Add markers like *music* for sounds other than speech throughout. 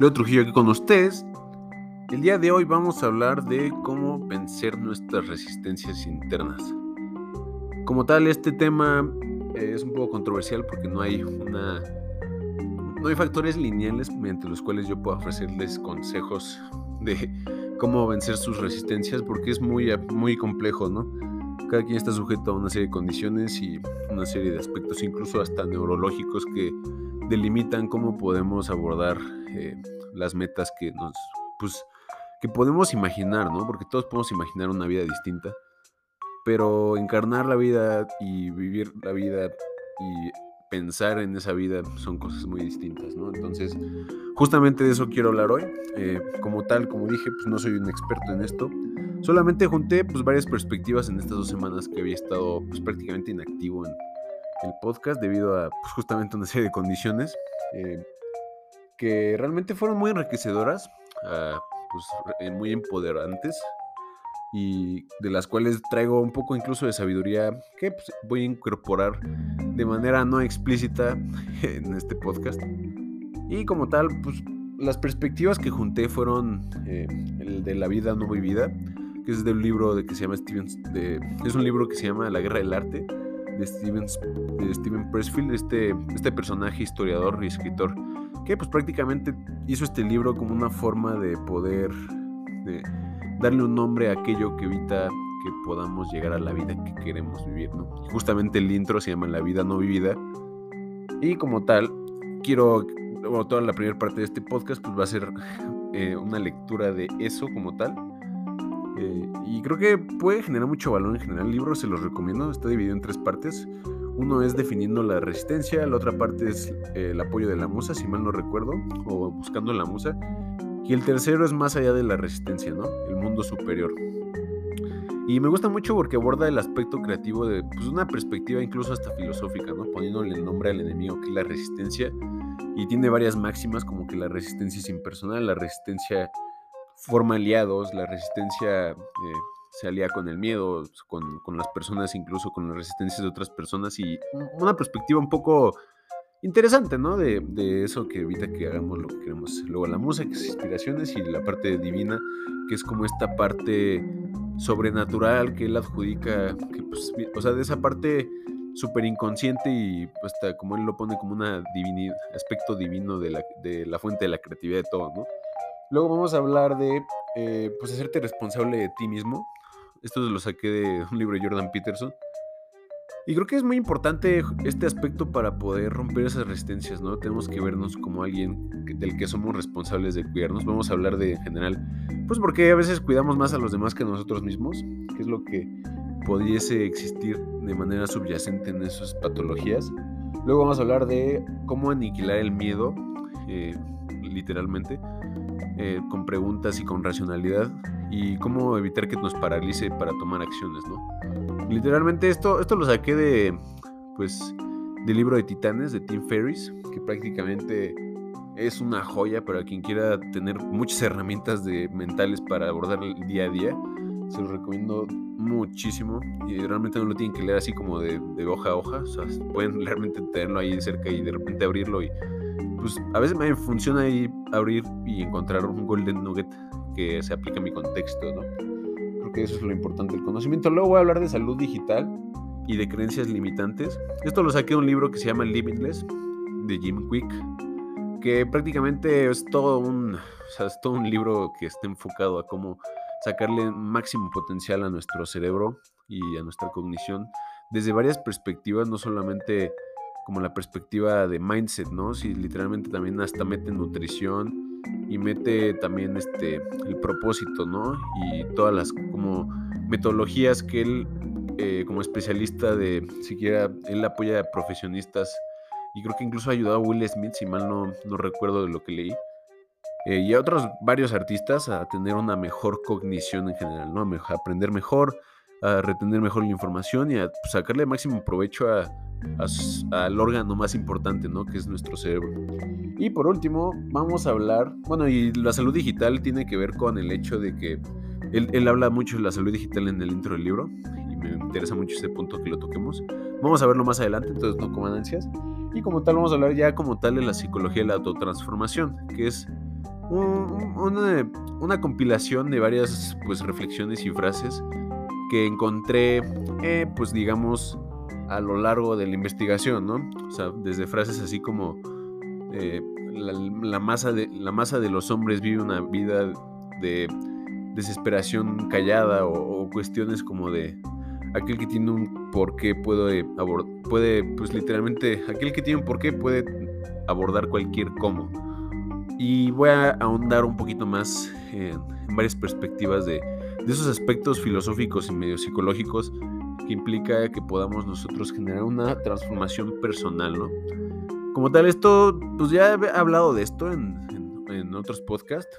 Leo Trujillo aquí con ustedes. El día de hoy vamos a hablar de cómo vencer nuestras resistencias internas. Como tal, este tema es un poco controversial porque no hay una no hay factores lineales mediante los cuales yo pueda ofrecerles consejos de cómo vencer sus resistencias porque es muy, muy complejo, ¿no? Cada quien está sujeto a una serie de condiciones y una serie de aspectos, incluso hasta neurológicos, que delimitan cómo podemos abordar eh, las metas que nos, pues, que podemos imaginar, ¿no? Porque todos podemos imaginar una vida distinta, pero encarnar la vida y vivir la vida y pensar en esa vida son cosas muy distintas, ¿no? Entonces, justamente de eso quiero hablar hoy. Eh, como tal, como dije, pues no soy un experto en esto. Solamente junté pues varias perspectivas en estas dos semanas que había estado pues prácticamente inactivo en el podcast debido a pues, justamente una serie de condiciones eh, que realmente fueron muy enriquecedoras, uh, muy empoderantes y de las cuales traigo un poco incluso de sabiduría que pues, voy a incorporar de manera no explícita *laughs* en este podcast. Y como tal, pues las perspectivas que junté fueron eh, el de la vida no vivida, que es del libro de que se llama es un libro que se llama La Guerra del Arte de Steven, de Pressfield, este, este personaje historiador y escritor que pues prácticamente hizo este libro como una forma de poder de, darle un nombre a aquello que evita que podamos llegar a la vida que queremos vivir, ¿no? Justamente el intro se llama La vida no vivida. Y como tal, quiero, bueno, toda la primera parte de este podcast pues va a ser *laughs* eh, una lectura de eso como tal. Eh, y creo que puede generar mucho valor en general. El libro se los recomiendo, está dividido en tres partes. Uno es definiendo la resistencia, la otra parte es eh, el apoyo de la musa, si mal no recuerdo, o buscando la musa. Y el tercero es más allá de la resistencia, ¿no? El mundo superior. Y me gusta mucho porque aborda el aspecto creativo de pues, una perspectiva incluso hasta filosófica, ¿no? Poniéndole el nombre al enemigo que es la resistencia. Y tiene varias máximas como que la resistencia es impersonal, la resistencia forma aliados, la resistencia eh, se alía con el miedo, con, con, las personas, incluso con las resistencias de otras personas. Y una perspectiva un poco interesante, ¿no? De, de, eso que evita que hagamos lo que queremos. Luego la música, es inspiraciones, y la parte divina, que es como esta parte sobrenatural que él adjudica, que pues, o sea, de esa parte súper inconsciente y pues, hasta como él lo pone como un aspecto divino de la, de la, fuente de la creatividad de todo, ¿no? Luego vamos a hablar de, eh, pues, hacerte responsable de ti mismo. Esto lo saqué de un libro de Jordan Peterson. Y creo que es muy importante este aspecto para poder romper esas resistencias, ¿no? Tenemos que vernos como alguien del que somos responsables de cuidarnos. Vamos a hablar de en general, pues porque a veces cuidamos más a los demás que a nosotros mismos, que es lo que pudiese existir de manera subyacente en esas patologías. Luego vamos a hablar de cómo aniquilar el miedo, eh, literalmente, eh, con preguntas y con racionalidad, y cómo evitar que nos paralice para tomar acciones, ¿no? Literalmente esto, esto lo saqué de, pues, del libro de Titanes de Tim Ferriss, que prácticamente es una joya para quien quiera tener muchas herramientas de, mentales para abordar el día a día. Se lo recomiendo muchísimo y realmente no lo tienen que leer así como de, de hoja a hoja. O sea, pueden *laughs* realmente tenerlo ahí cerca y de repente abrirlo y pues a veces me funciona ahí abrir y encontrar un golden nugget que se aplica a mi contexto, ¿no? que eso es lo importante del conocimiento. Luego voy a hablar de salud digital y de creencias limitantes. Esto lo saqué de un libro que se llama Limitless de Jim Quick, que prácticamente es todo un, es todo un libro que está enfocado a cómo sacarle máximo potencial a nuestro cerebro y a nuestra cognición desde varias perspectivas, no solamente como la perspectiva de mindset, ¿no? Si literalmente también hasta mete nutrición, y mete también este el propósito, ¿no? Y todas las como metodologías que él eh, como especialista de siquiera él apoya a profesionistas y creo que incluso ha ayudado a Will Smith, si mal no, no recuerdo de lo que leí, eh, y a otros varios artistas a tener una mejor cognición en general, ¿no? A aprender mejor, a retener mejor la información y a pues, sacarle máximo provecho a, al órgano más importante, ¿no? Que es nuestro cerebro. Y por último, vamos a hablar, bueno, y la salud digital tiene que ver con el hecho de que él, habla mucho de la salud digital en el intro del libro y me interesa mucho este punto que lo toquemos. Vamos a verlo más adelante, entonces no coman ansias. Y como tal, vamos a hablar ya como tal de la psicología de la autotransformación, que es una, compilación de varias pues, reflexiones y frases que encontré, eh, pues digamos, a lo largo de la investigación, ¿no? O sea, desde frases así como eh, la, masa de, la masa de los hombres vive una vida de desesperación callada o, cuestiones como de aquel que tiene un porqué puede abordar, puede, pues literalmente, aquel que tiene un porqué puede abordar cualquier cómo. Y voy a ahondar un poquito más en, varias perspectivas de, de, esos aspectos filosóficos y medio psicológicos que implica que podamos nosotros generar una transformación personal, ¿no? Como tal, esto, pues ya he hablado de esto en, en otros podcasts.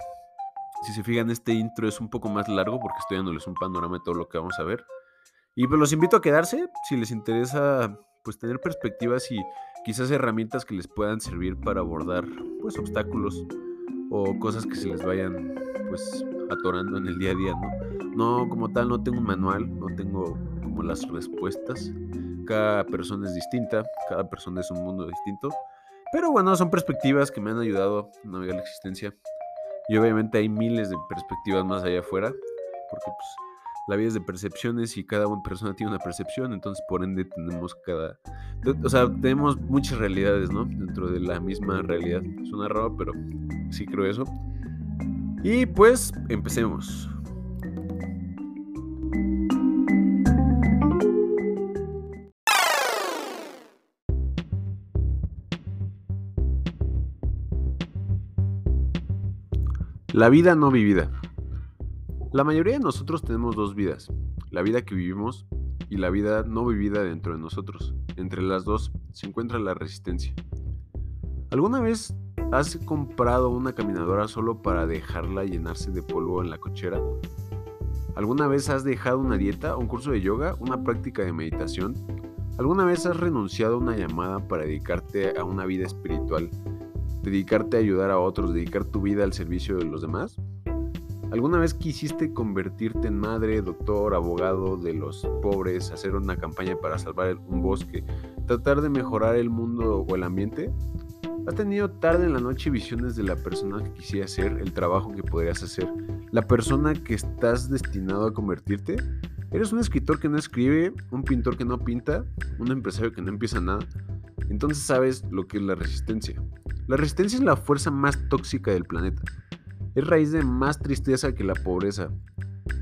Si se fijan, este intro es un poco más largo porque estoy dándoles un panorama de todo lo que vamos a ver. Y pues los invito a quedarse si les interesa pues tener perspectivas y quizás herramientas que les puedan servir para abordar pues obstáculos o cosas que se les vayan pues atorando en el día a día, ¿no? No como tal no tengo un manual, no tengo como las respuestas. Cada persona es distinta, cada persona es un mundo distinto. Pero bueno, son perspectivas que me han ayudado a navegar la existencia. Y obviamente hay miles de perspectivas más allá afuera, porque pues la vida es de percepciones y cada una persona tiene una percepción, entonces por ende tenemos cada... O sea, tenemos muchas realidades, ¿no? Dentro de la misma realidad. Suena raro, pero sí creo eso. Y pues empecemos. La vida no vivida. La mayoría de nosotros tenemos dos vidas, la vida que vivimos y la vida no vivida dentro de nosotros. Entre las dos se encuentra la resistencia. ¿Alguna vez has comprado una caminadora solo para dejarla llenarse de polvo en la cochera? ¿Alguna vez has dejado una dieta, un curso de yoga, una práctica de meditación? ¿Alguna vez has renunciado a una llamada para dedicarte a una vida espiritual dedicarte a ayudar a otros, dedicar tu vida al servicio de los demás? ¿Alguna vez quisiste convertirte en madre, doctor, abogado de los pobres, hacer una campaña para salvar un bosque, tratar de mejorar el mundo o el ambiente? ¿Has tenido tarde en la noche visiones de la persona que quisieras ser, el trabajo que podrías hacer, la persona que estás destinado a convertirte? ¿Eres un escritor que no escribe, un pintor que no pinta, un empresario que no empieza nada? Entonces sabes lo que es la resistencia. La resistencia es la fuerza más tóxica del planeta. Es raíz de más tristeza que la pobreza,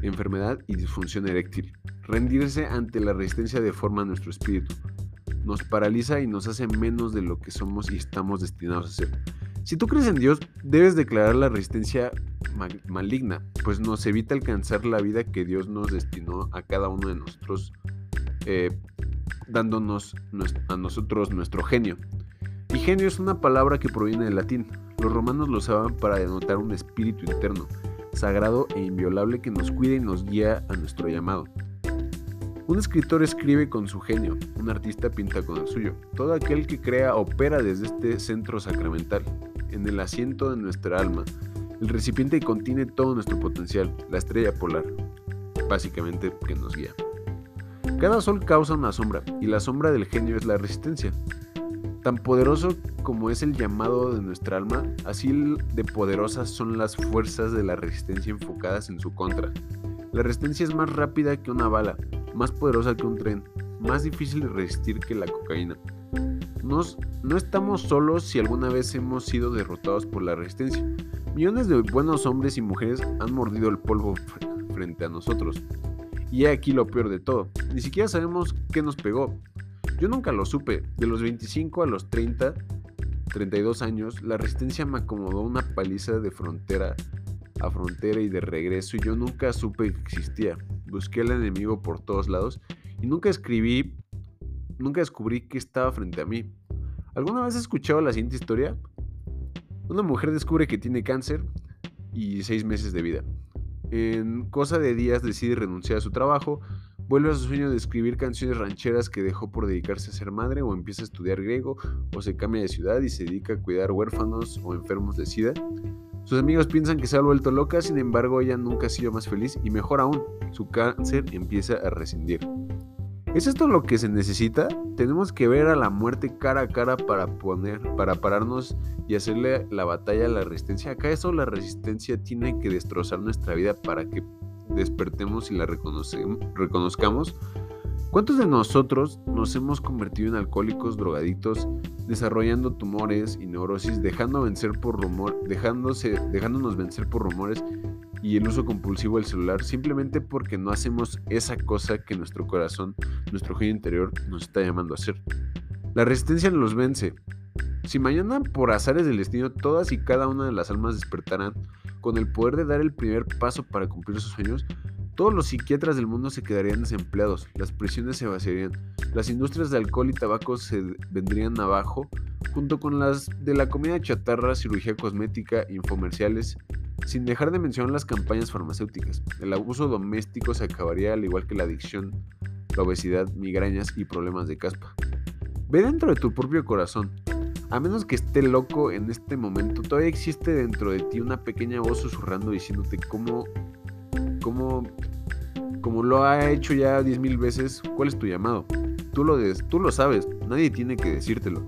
enfermedad y disfunción eréctil. Rendirse ante la resistencia deforma nuestro espíritu, nos paraliza y nos hace menos de lo que somos y estamos destinados a ser. Si tú crees en Dios, debes declarar la resistencia maligna, pues nos evita alcanzar la vida que Dios nos destinó a cada uno de nosotros, eh, dándonos a nosotros nuestro genio. Y genio es una palabra que proviene del latín. Los romanos lo usaban para denotar un espíritu interno, sagrado e inviolable que nos cuida y nos guía a nuestro llamado. Un escritor escribe con su genio, un artista pinta con el suyo. Todo aquel que crea opera desde este centro sacramental, en el asiento de nuestra alma, el recipiente que contiene todo nuestro potencial, la estrella polar, básicamente que nos guía. Cada sol causa una sombra, y la sombra del genio es la resistencia. Tan poderoso como es el llamado de nuestra alma, así de poderosas son las fuerzas de la resistencia enfocadas en su contra. La resistencia es más rápida que una bala, más poderosa que un tren, más difícil de resistir que la cocaína. Nos, no estamos solos si alguna vez hemos sido derrotados por la resistencia. Millones de buenos hombres y mujeres han mordido el polvo frente a nosotros. Y aquí lo peor de todo. Ni siquiera sabemos qué nos pegó. Yo nunca lo supe. De los 25 a los 30, 32 años, la resistencia me acomodó una paliza de frontera a frontera y de regreso y yo nunca supe que existía. Busqué al enemigo por todos lados y nunca escribí, nunca descubrí que estaba frente a mí. ¿Alguna vez has escuchado la siguiente historia? Una mujer descubre que tiene cáncer y seis meses de vida. En cosa de días decide renunciar a su trabajo, vuelve a su sueño de escribir canciones rancheras que dejó por dedicarse a ser madre o empieza a estudiar griego o se cambia de ciudad y se dedica a cuidar huérfanos o enfermos de sida. Sus amigos piensan que se ha vuelto loca, sin embargo ella nunca ha sido más feliz y mejor aún, su cáncer empieza a rescindir. ¿Es esto lo que se necesita? Tenemos que ver a la muerte cara a cara para poner, para pararnos y hacerle la batalla a la resistencia. ¿Acaso la resistencia tiene que destrozar nuestra vida para que despertemos y la reconozcamos? ¿Cuántos de nosotros nos hemos convertido en alcohólicos, drogadictos, desarrollando tumores y neurosis, dejando vencer por rumor, dejándose, dejándonos vencer por rumores y el uso compulsivo del celular simplemente porque no hacemos esa cosa que nuestro corazón, nuestro genio interior nos está llamando a hacer? La resistencia nos vence. Si mañana por azares del destino todas y cada una de las almas despertarán con el poder de dar el primer paso para cumplir sus sueños, todos los psiquiatras del mundo se quedarían desempleados, las prisiones se vaciarían, las industrias de alcohol y tabaco se vendrían abajo, junto con las de la comida chatarra, cirugía cosmética, infomerciales, sin dejar de mencionar las campañas farmacéuticas. El abuso doméstico se acabaría al igual que la adicción, la obesidad, migrañas y problemas de caspa. Ve dentro de tu propio corazón. A menos que esté loco en este momento, todavía existe dentro de ti una pequeña voz susurrando diciéndote cómo, cómo como lo ha hecho ya 10.000 veces, ¿cuál es tu llamado? Tú lo, tú lo sabes, nadie tiene que decírtelo.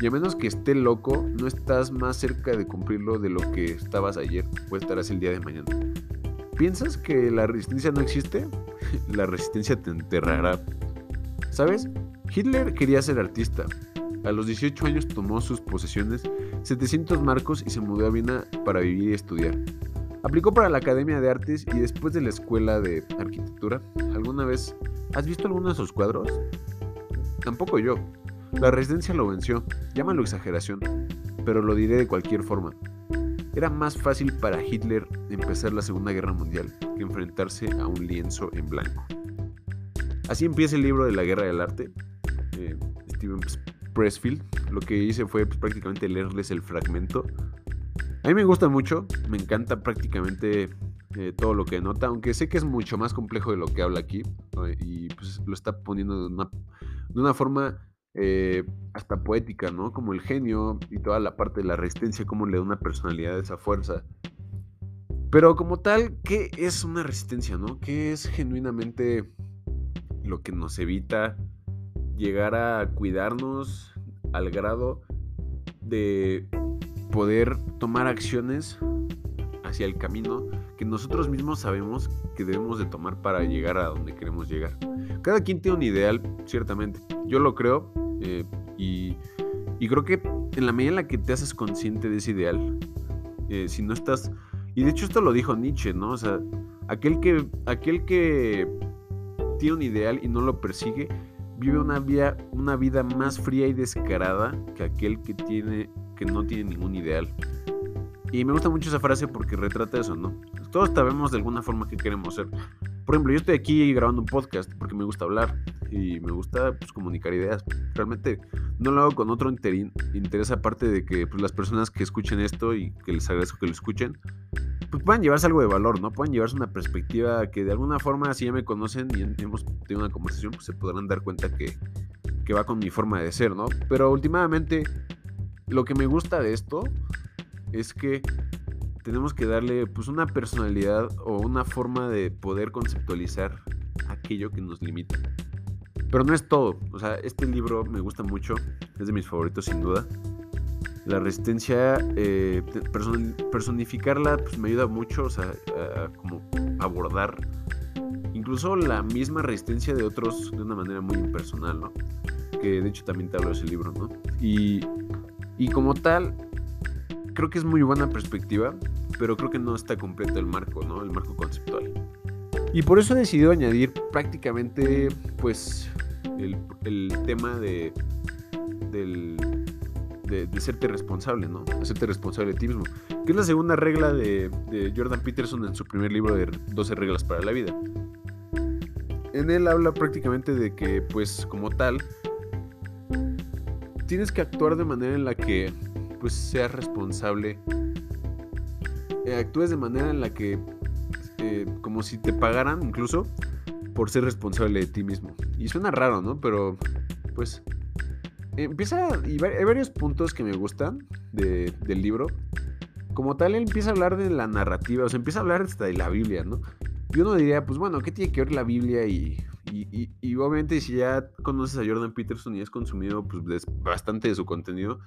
Y a menos que esté loco, no estás más cerca de cumplirlo de lo que estabas ayer o estarás el día de mañana. ¿Piensas que la resistencia no existe? *laughs* la resistencia te enterrará. ¿Sabes? Hitler quería ser artista. A los 18 años tomó sus posesiones, 700 marcos y se mudó a Viena para vivir y estudiar. Aplicó para la Academia de Artes y después de la Escuela de Arquitectura. ¿Alguna vez has visto alguno de sus cuadros? Tampoco yo. La resistencia lo venció, llámalo exageración, pero lo diré de cualquier forma. Era más fácil para Hitler empezar la Segunda Guerra Mundial que enfrentarse a un lienzo en blanco. Así empieza el libro de la Guerra del Arte. Eh, Steven Pressfield. Lo que hice fue pues, prácticamente leerles el fragmento a mí me gusta mucho, me encanta prácticamente eh, todo lo que nota, aunque sé que es mucho más complejo de lo que habla aquí y pues lo está poniendo de una, forma eh, hasta poética, ¿no? Como el genio y toda la parte de la resistencia, cómo le da una personalidad a esa fuerza. Pero como tal, ¿qué es una resistencia, no? ¿Qué es genuinamente lo que nos evita llegar a cuidarnos al grado de poder tomar acciones hacia el camino que nosotros mismos sabemos que debemos de tomar para llegar a donde queremos llegar. Cada quien tiene un ideal, ciertamente. Yo lo creo eh, y, creo que en la medida en la que te haces consciente de ese ideal, eh, si no estás... Y de hecho esto lo dijo Nietzsche, ¿no? O sea, aquel que, aquel que tiene un ideal y no lo persigue, vive una vida, una vida más fría y descarada que aquel que tiene no tiene ningún ideal. Y me gusta mucho esa frase porque retrata eso, ¿no? Todos sabemos de alguna forma que queremos ser. Por ejemplo, yo estoy aquí grabando un podcast porque me gusta hablar y me gusta pues, comunicar ideas. Realmente no lo hago con otro interés aparte de que pues, las personas que escuchen esto y que les agradezco que lo escuchen, pues puedan llevarse algo de valor, ¿no? Puedan llevarse una perspectiva que de alguna forma, si ya me conocen y hemos tenido una conversación, pues se podrán dar cuenta que, que va con mi forma de ser, ¿no? Pero últimamente lo que me gusta de esto es que tenemos que darle pues una personalidad o una forma de poder conceptualizar aquello que nos limita. Pero no es todo. O sea, este libro me gusta mucho. Es de mis favoritos sin duda. La resistencia, eh, personificarla, pues me ayuda mucho, o sea, a, como abordar incluso la misma resistencia de otros de una manera muy impersonal, ¿no? Que de hecho también te hablo de ese libro, ¿no? Y y como tal, creo que es muy buena perspectiva, pero creo que no está completo el marco, ¿no? El marco conceptual. Y por eso he decidido añadir prácticamente, pues, el, tema de, del, de, de, serte responsable, ¿no? Hacerte responsable de ti mismo. Que es la segunda regla de, de Jordan Peterson en su primer libro de 12 reglas para la vida. En él habla prácticamente de que, pues, como tal, tienes que actuar de manera en la que pues seas responsable. Eh, actúes de manera en la que eh, como si te pagaran incluso por ser responsable de ti mismo. Y suena raro, ¿no? Pero pues empieza y hay varios puntos que me gustan del libro. Como tal, él empieza a hablar de la narrativa, o sea, empieza a hablar hasta de la Biblia, ¿no? Y uno diría, pues bueno, ¿qué tiene que ver la Biblia y, Y, obviamente si ya conoces a Jordan Peterson y has consumido pues, bastante de su contenido,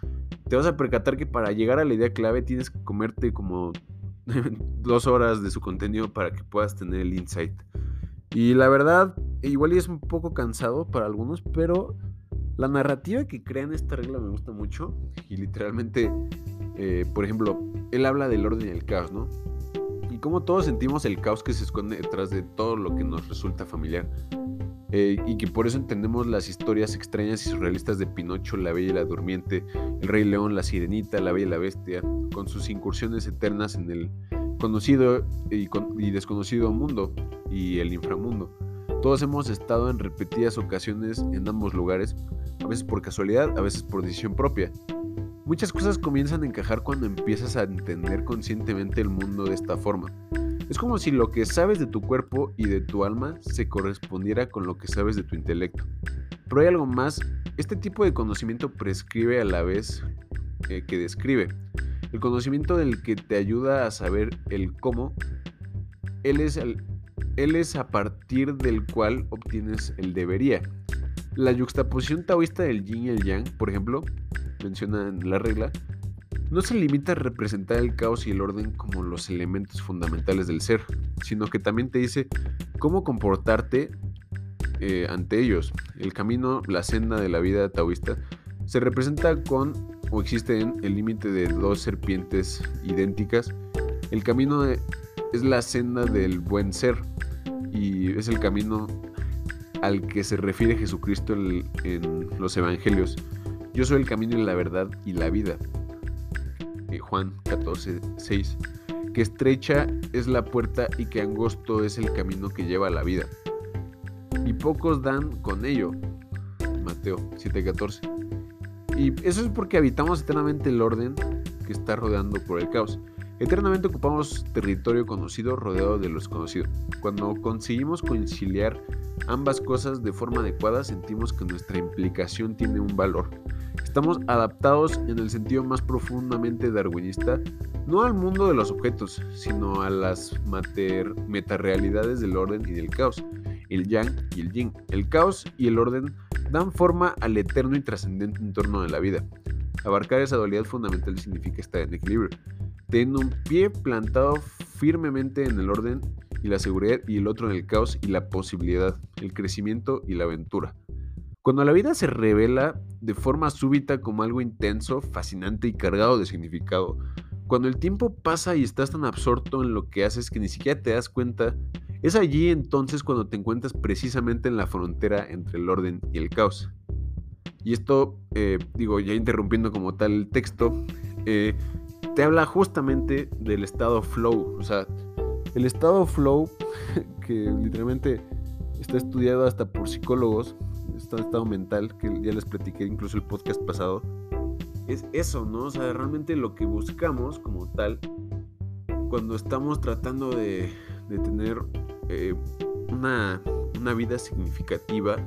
te vas a percatar que para llegar a la idea clave tienes que comerte como *laughs* dos horas de su contenido para que puedas tener el insight. Y la verdad, igual es un poco cansado para algunos, pero la narrativa que crea en esta regla me gusta mucho. Y literalmente, eh, por ejemplo, él habla del orden y el caos, ¿no? Y cómo todos sentimos el caos que se esconde detrás de todo lo que nos resulta familiar. Eh, y que por eso entendemos las historias extrañas y surrealistas de Pinocho, La Bella y la Durmiente, El Rey León, La Sirenita, La Bella y la Bestia, con sus incursiones eternas en el conocido y, y desconocido mundo y el inframundo. Todos hemos estado en repetidas ocasiones en ambos lugares, a veces por casualidad, a veces por decisión propia. Muchas cosas comienzan a encajar cuando empiezas a entender conscientemente el mundo de esta forma. Es como si lo que sabes de tu cuerpo y de tu alma se correspondiera con lo que sabes de tu intelecto. Pero hay algo más, este tipo de conocimiento prescribe a la vez eh, que describe. El conocimiento del que te ayuda a saber el cómo, él es, él es a partir del cual obtienes el debería. La yuxtaposición taoísta del yin y el yang, por ejemplo, menciona en la regla, no se limita a representar el caos y el orden como los elementos fundamentales del ser, sino que también te dice cómo comportarte eh, ante ellos. El camino, la senda de la vida taoísta, se representa con o existe en el límite de dos serpientes idénticas. El camino es la senda del buen ser y es el camino al que se refiere Jesucristo en los evangelios. Yo soy el camino y la verdad y la vida. Juan 14, 6, que estrecha es la puerta y que angosto es el camino que lleva a la vida. Y pocos dan con ello. Mateo 7:14. Y eso es porque habitamos eternamente el orden que está rodeando por el caos. Eternamente ocupamos territorio conocido rodeado de lo desconocido. Cuando conseguimos conciliar ambas cosas de forma adecuada, sentimos que nuestra implicación tiene un valor. Estamos adaptados en el sentido más profundamente darwinista, no al mundo de los objetos, sino a las metarealidades del orden y del caos, el yang y el yin. El caos y el orden dan forma al eterno y trascendente entorno de la vida. Abarcar esa dualidad fundamental significa estar en equilibrio, teniendo un pie plantado firmemente en el orden y la seguridad y el otro en el caos y la posibilidad, el crecimiento y la aventura. Cuando la vida se revela de forma súbita como algo intenso, fascinante y cargado de significado, cuando el tiempo pasa y estás tan absorto en lo que haces que ni siquiera te das cuenta, es allí entonces cuando te encuentras precisamente en la frontera entre el orden y el caos. Y esto, eh, digo, ya interrumpiendo como tal el texto, eh, te habla justamente del estado flow. O sea, el estado flow, *laughs* que literalmente está estudiado hasta por psicólogos, estado mental, que ya les platiqué incluso el podcast pasado, es eso, ¿no? O sea, realmente lo que buscamos como tal, cuando estamos tratando de, tener eh, una, vida significativa,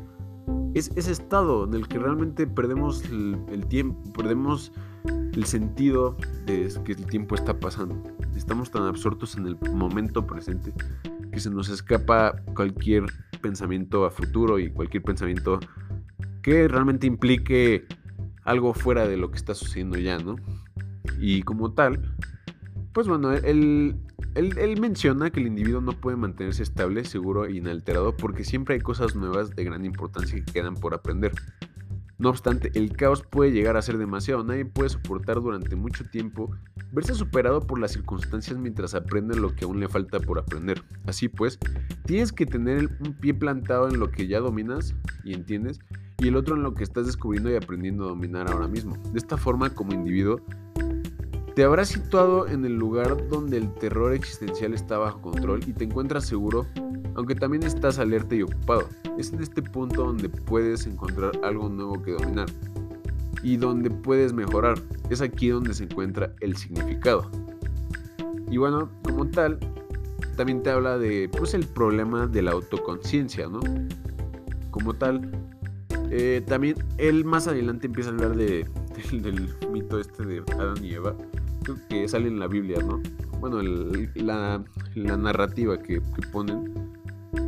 es ese estado en el que realmente perdemos el, tiempo, perdemos el sentido de que el tiempo está pasando. Estamos tan absortos en el momento presente que se nos escapa cualquier pensamiento a futuro y cualquier pensamiento que realmente implique algo fuera de lo que está sucediendo ya, ¿no? Y como tal, pues bueno, él, él, menciona que el individuo no puede mantenerse estable, seguro e inalterado porque siempre hay cosas nuevas de gran importancia que quedan por aprender. No obstante, el caos puede llegar a ser demasiado. Nadie puede soportar durante mucho tiempo verse superado por las circunstancias mientras aprende lo que aún le falta por aprender. Así pues, tienes que tener un pie plantado en lo que ya dominas y entiendes y el otro en lo que estás descubriendo y aprendiendo a dominar ahora mismo. De esta forma, como individuo, te habrás situado en el lugar donde el terror existencial está bajo control y te encuentras seguro aunque también estás alerta y ocupado. Es en este punto donde puedes encontrar algo nuevo que dominar y donde puedes mejorar. Es aquí donde se encuentra el significado. Y bueno, como tal, también te habla de pues el problema de la autoconciencia, ¿no? Como tal, eh, también él más adelante empieza a hablar de, *laughs* del, mito este de Adán y Eva, que sale en la Biblia, ¿no? Bueno, la, narrativa que, ponen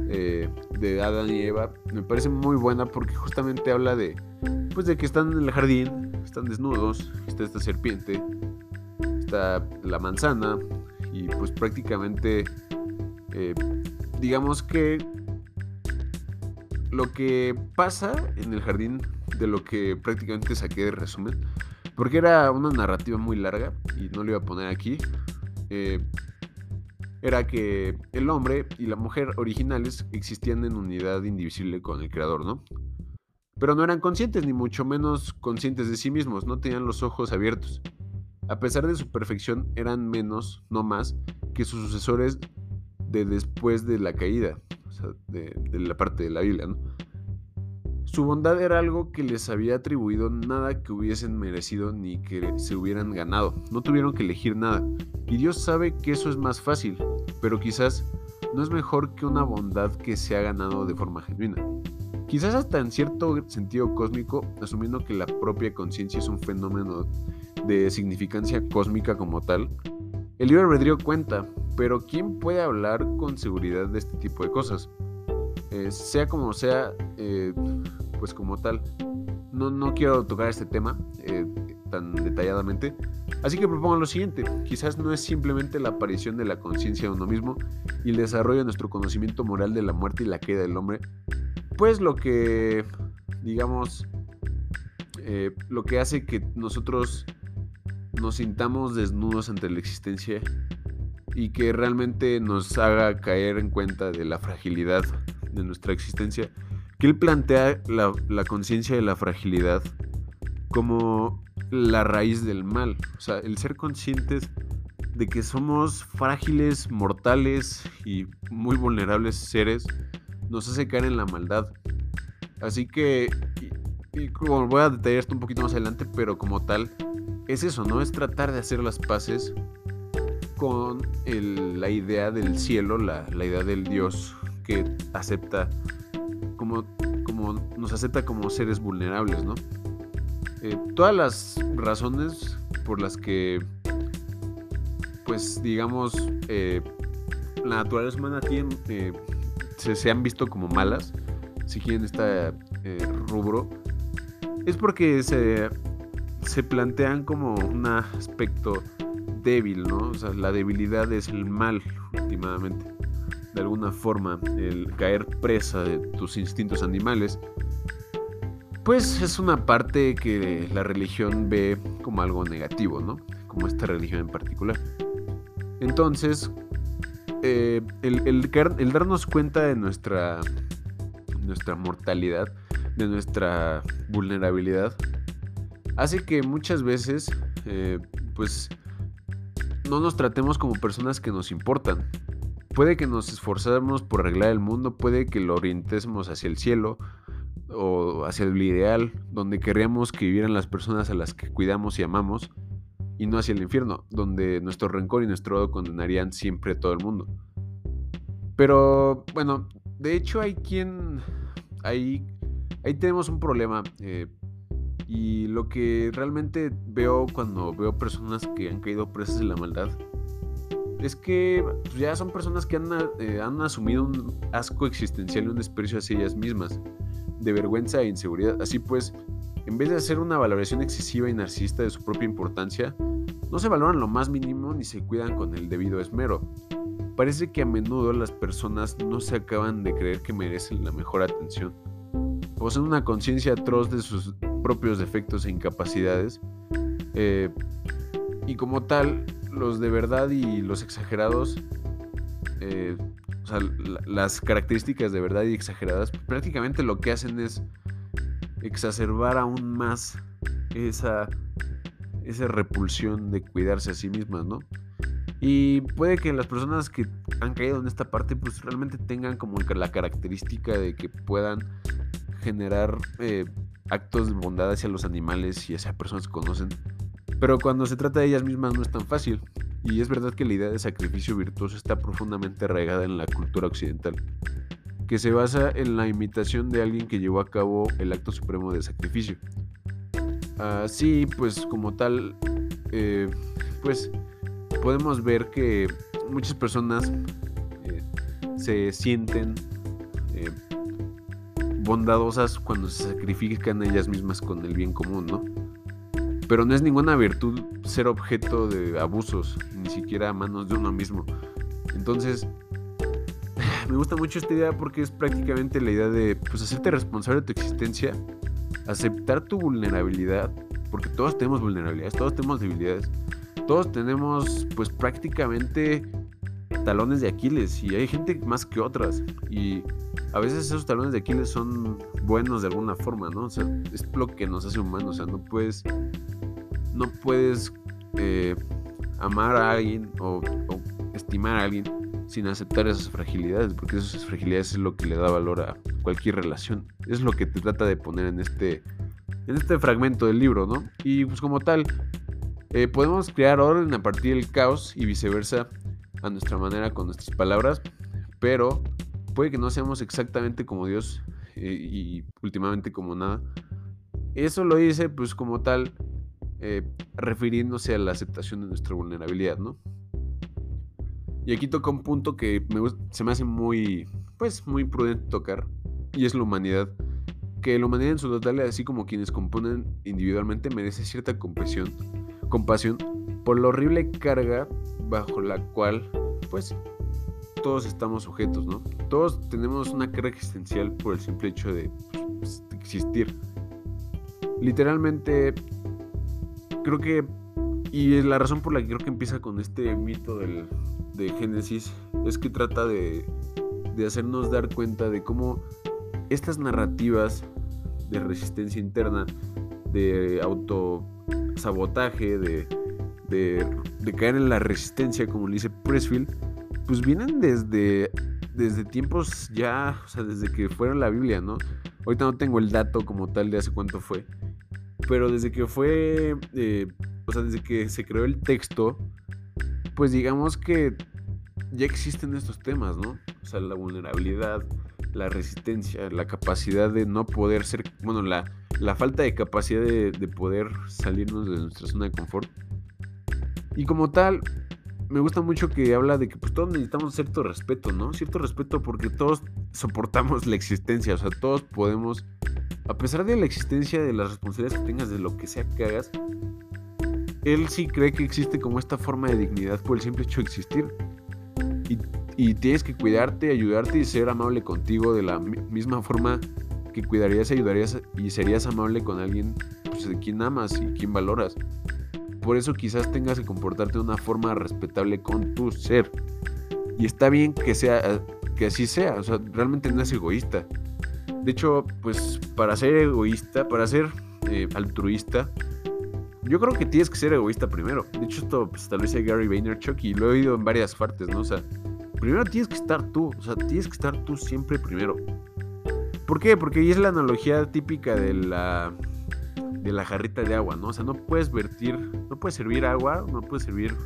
eh, de Adán y Eva me parece muy buena porque justamente habla de, pues de que están en el jardín, están desnudos, está esta serpiente, está la manzana y pues prácticamente, eh, digamos que lo que pasa en el jardín, de lo que prácticamente saqué de resumen, porque era una narrativa muy larga y no lo iba a poner aquí. Eh, era que el hombre y la mujer originales existían en unidad indivisible con el creador, ¿no? Pero no eran conscientes, ni mucho menos conscientes de sí mismos, no tenían los ojos abiertos. A pesar de su perfección, eran menos, no más, que sus sucesores de después de la caída, o sea, de, de la parte de la Biblia, ¿no? Su bondad era algo que les había atribuido nada que hubiesen merecido ni que se hubieran ganado. No tuvieron que elegir nada. Y Dios sabe que eso es más fácil, pero quizás no es mejor que una bondad que se ha ganado de forma genuina. Quizás hasta en cierto sentido cósmico, asumiendo que la propia conciencia es un fenómeno de significancia cósmica como tal, el libre albedrío cuenta, pero ¿quién puede hablar con seguridad de este tipo de cosas? Eh, sea como sea, eh, pues como tal, no, no quiero tocar este tema eh, tan detalladamente. Así que propongo lo siguiente, quizás no es simplemente la aparición de la conciencia de uno mismo y el desarrollo de nuestro conocimiento moral de la muerte y la caída del hombre, pues lo que, digamos, eh, lo que hace que nosotros nos sintamos desnudos ante la existencia y que realmente nos haga caer en cuenta de la fragilidad de nuestra existencia que él plantea la, conciencia de la fragilidad como la raíz del mal. O sea, el ser conscientes de que somos frágiles, mortales y muy vulnerables seres nos hace caer en la maldad. Así que, como voy a detallar esto un poquito más adelante, pero como tal, es eso, ¿no? Es tratar de hacer las paces con la idea del cielo, la idea del Dios que acepta como, nos acepta como seres vulnerables, ¿no? Eh, todas las razones por las que, pues digamos, eh, la naturaleza humana eh, se, han visto como malas, si quieren este rubro, es porque se, se plantean como un aspecto débil, ¿no? O sea, la debilidad es el mal, últimamente de alguna forma el caer presa de tus instintos animales, pues es una parte que la religión ve como algo negativo, ¿no? Como esta religión en particular. Entonces, eh, el, el, darnos cuenta de nuestra, nuestra mortalidad, de nuestra vulnerabilidad, hace que muchas veces, eh, pues, no nos tratemos como personas que nos importan, Puede que nos esforzáramos por arreglar el mundo, puede que lo orientemos hacia el cielo o hacia el ideal, donde querríamos que vivieran las personas a las que cuidamos y amamos, y no hacia el infierno, donde nuestro rencor y nuestro odio condenarían siempre a todo el mundo. Pero bueno, de hecho hay quien... Ahí, ahí tenemos un problema. Eh, y lo que realmente veo cuando veo personas que han caído presas en la maldad es que pues, ya son personas que eh, han, asumido un asco existencial y un desprecio hacia ellas mismas, de vergüenza e inseguridad. Así pues, en vez de hacer una valoración excesiva y narcisista de su propia importancia, no se valoran lo más mínimo ni se cuidan con el debido esmero. Parece que a menudo las personas no se acaban de creer que merecen la mejor atención. Poseen una conciencia atroz de sus propios defectos e incapacidades. Eh, y como tal, los de verdad y los exagerados, eh, o sea, las características de verdad y exageradas, prácticamente lo que hacen es exacerbar aún más esa, esa repulsión de cuidarse a sí mismas, ¿no? Y puede que las personas que han caído en esta parte, pues realmente tengan como la característica de que puedan generar eh, actos de bondad hacia los animales y hacia personas que conocen pero cuando se trata de ellas mismas no es tan fácil. Y es verdad que la idea de sacrificio virtuoso está profundamente arraigada en la cultura occidental, que se basa en la imitación de alguien que llevó a cabo el acto supremo de sacrificio. Así, pues como tal, eh, pues podemos ver que muchas personas eh, se sienten eh, bondadosas cuando se sacrifican ellas mismas con el bien común, ¿no? Pero no es ninguna virtud ser objeto de abusos, ni siquiera a manos de uno mismo. Entonces, *sighs* me gusta mucho esta idea porque es prácticamente la idea de pues, hacerte responsable de tu existencia, aceptar tu vulnerabilidad, porque todos tenemos vulnerabilidades, todos tenemos debilidades, todos tenemos pues prácticamente talones de Aquiles y hay gente más que otras y a veces esos talones de Aquiles son buenos de alguna forma, ¿no? O sea, es lo que nos hace humanos, o sea, no puedes no puedes eh, amar a alguien o, estimar a alguien sin aceptar esas fragilidades, porque esas fragilidades es lo que le da valor a cualquier relación. Es lo que te trata de poner en este, en este fragmento del libro, ¿no? Y pues como tal, eh, podemos crear orden a partir del caos y viceversa a nuestra manera con nuestras palabras, pero puede que no seamos exactamente como Dios eh, y últimamente como nada. Eso lo hice pues como tal eh, refiriéndose a la aceptación de nuestra vulnerabilidad, ¿no? Y aquí toca un punto que se me hace muy, pues, muy prudente tocar, y es la humanidad. Que la humanidad en su totalidad, así como quienes componen individualmente, merece cierta compasión, compasión por la horrible carga bajo la cual, pues, todos estamos sujetos, ¿no? Todos tenemos una carga existencial por el simple hecho de pues, existir. Literalmente, creo que, y es la razón por la que creo que empieza con este mito del, de Génesis, es que trata de, de hacernos dar cuenta de cómo estas narrativas de resistencia interna, de autosabotaje, de, de, de caer en la resistencia, como le dice Pressfield, pues vienen desde, desde tiempos ya, o sea, desde que fueron la Biblia, ¿no? Ahorita no tengo el dato como tal de hace cuánto fue, pero desde que fue, eh, o sea, desde que se creó el texto, pues digamos que ya existen estos temas, ¿no? O sea, la vulnerabilidad, la resistencia, la capacidad de no poder ser, bueno, la, la falta de capacidad de, de, poder salirnos de nuestra zona de confort. Y como tal, me gusta mucho que habla de que pues todos necesitamos cierto respeto, ¿no? Cierto respeto porque todos soportamos la existencia, o sea, todos podemos a pesar de la existencia de las responsabilidades que tengas, de lo que sea que hagas, él sí cree que existe como esta forma de dignidad por el simple hecho de existir. Y, tienes que cuidarte, ayudarte y ser amable contigo de la misma forma que cuidarías, ayudarías y serías amable con alguien pues, de quien amas y quien valoras. Por eso quizás tengas que comportarte de una forma respetable con tu ser. Y está bien que sea que así sea, o sea, realmente no es egoísta. De hecho, pues para ser egoísta, para ser eh, altruista, yo creo que tienes que ser egoísta primero. De hecho, esto pues, tal vez Gary Vaynerchuk y lo he oído en varias partes, ¿no? O sea, primero tienes que estar tú, o sea, tienes que estar tú siempre primero. ¿Por qué? Porque es la analogía típica de la de la jarrita de agua, ¿no? O sea, no puedes vertir, no puedes servir agua, no puedes servirle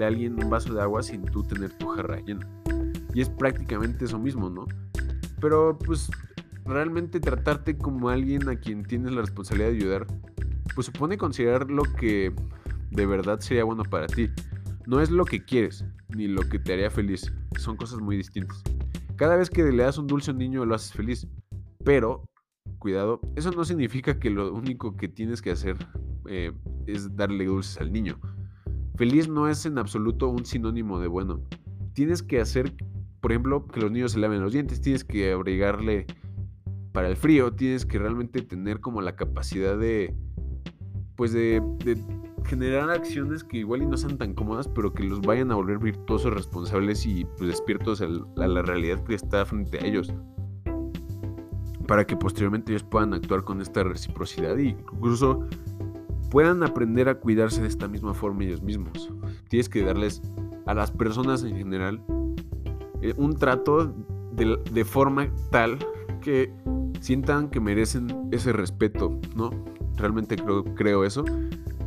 a alguien un vaso de agua sin tú tener tu jarra llena. Y es prácticamente eso mismo, ¿no? Pero pues realmente tratarte como alguien a quien tienes la responsabilidad de ayudar, pues supone considerar lo que de verdad sería bueno para ti. No es lo que quieres, ni lo que te haría feliz. Son cosas muy distintas. Cada vez que le das un dulce a un niño lo haces feliz. Pero, cuidado, eso no significa que lo único que tienes que hacer eh, es darle dulces al niño. Feliz no es en absoluto un sinónimo de bueno. Tienes que hacer, por ejemplo, que los niños se laven los dientes, tienes que abrigarle para el frío tienes que realmente tener como la capacidad de, pues de, generar acciones que igual y no sean tan cómodas, pero que los vayan a volver virtuosos, responsables y pues despiertos a la realidad que está frente a ellos. Para que posteriormente ellos puedan actuar con esta reciprocidad y incluso puedan aprender a cuidarse de esta misma forma ellos mismos. Tienes que darles a las personas en general eh, un trato de, forma tal que sientan que merecen ese respeto, ¿no? Realmente creo, creo eso.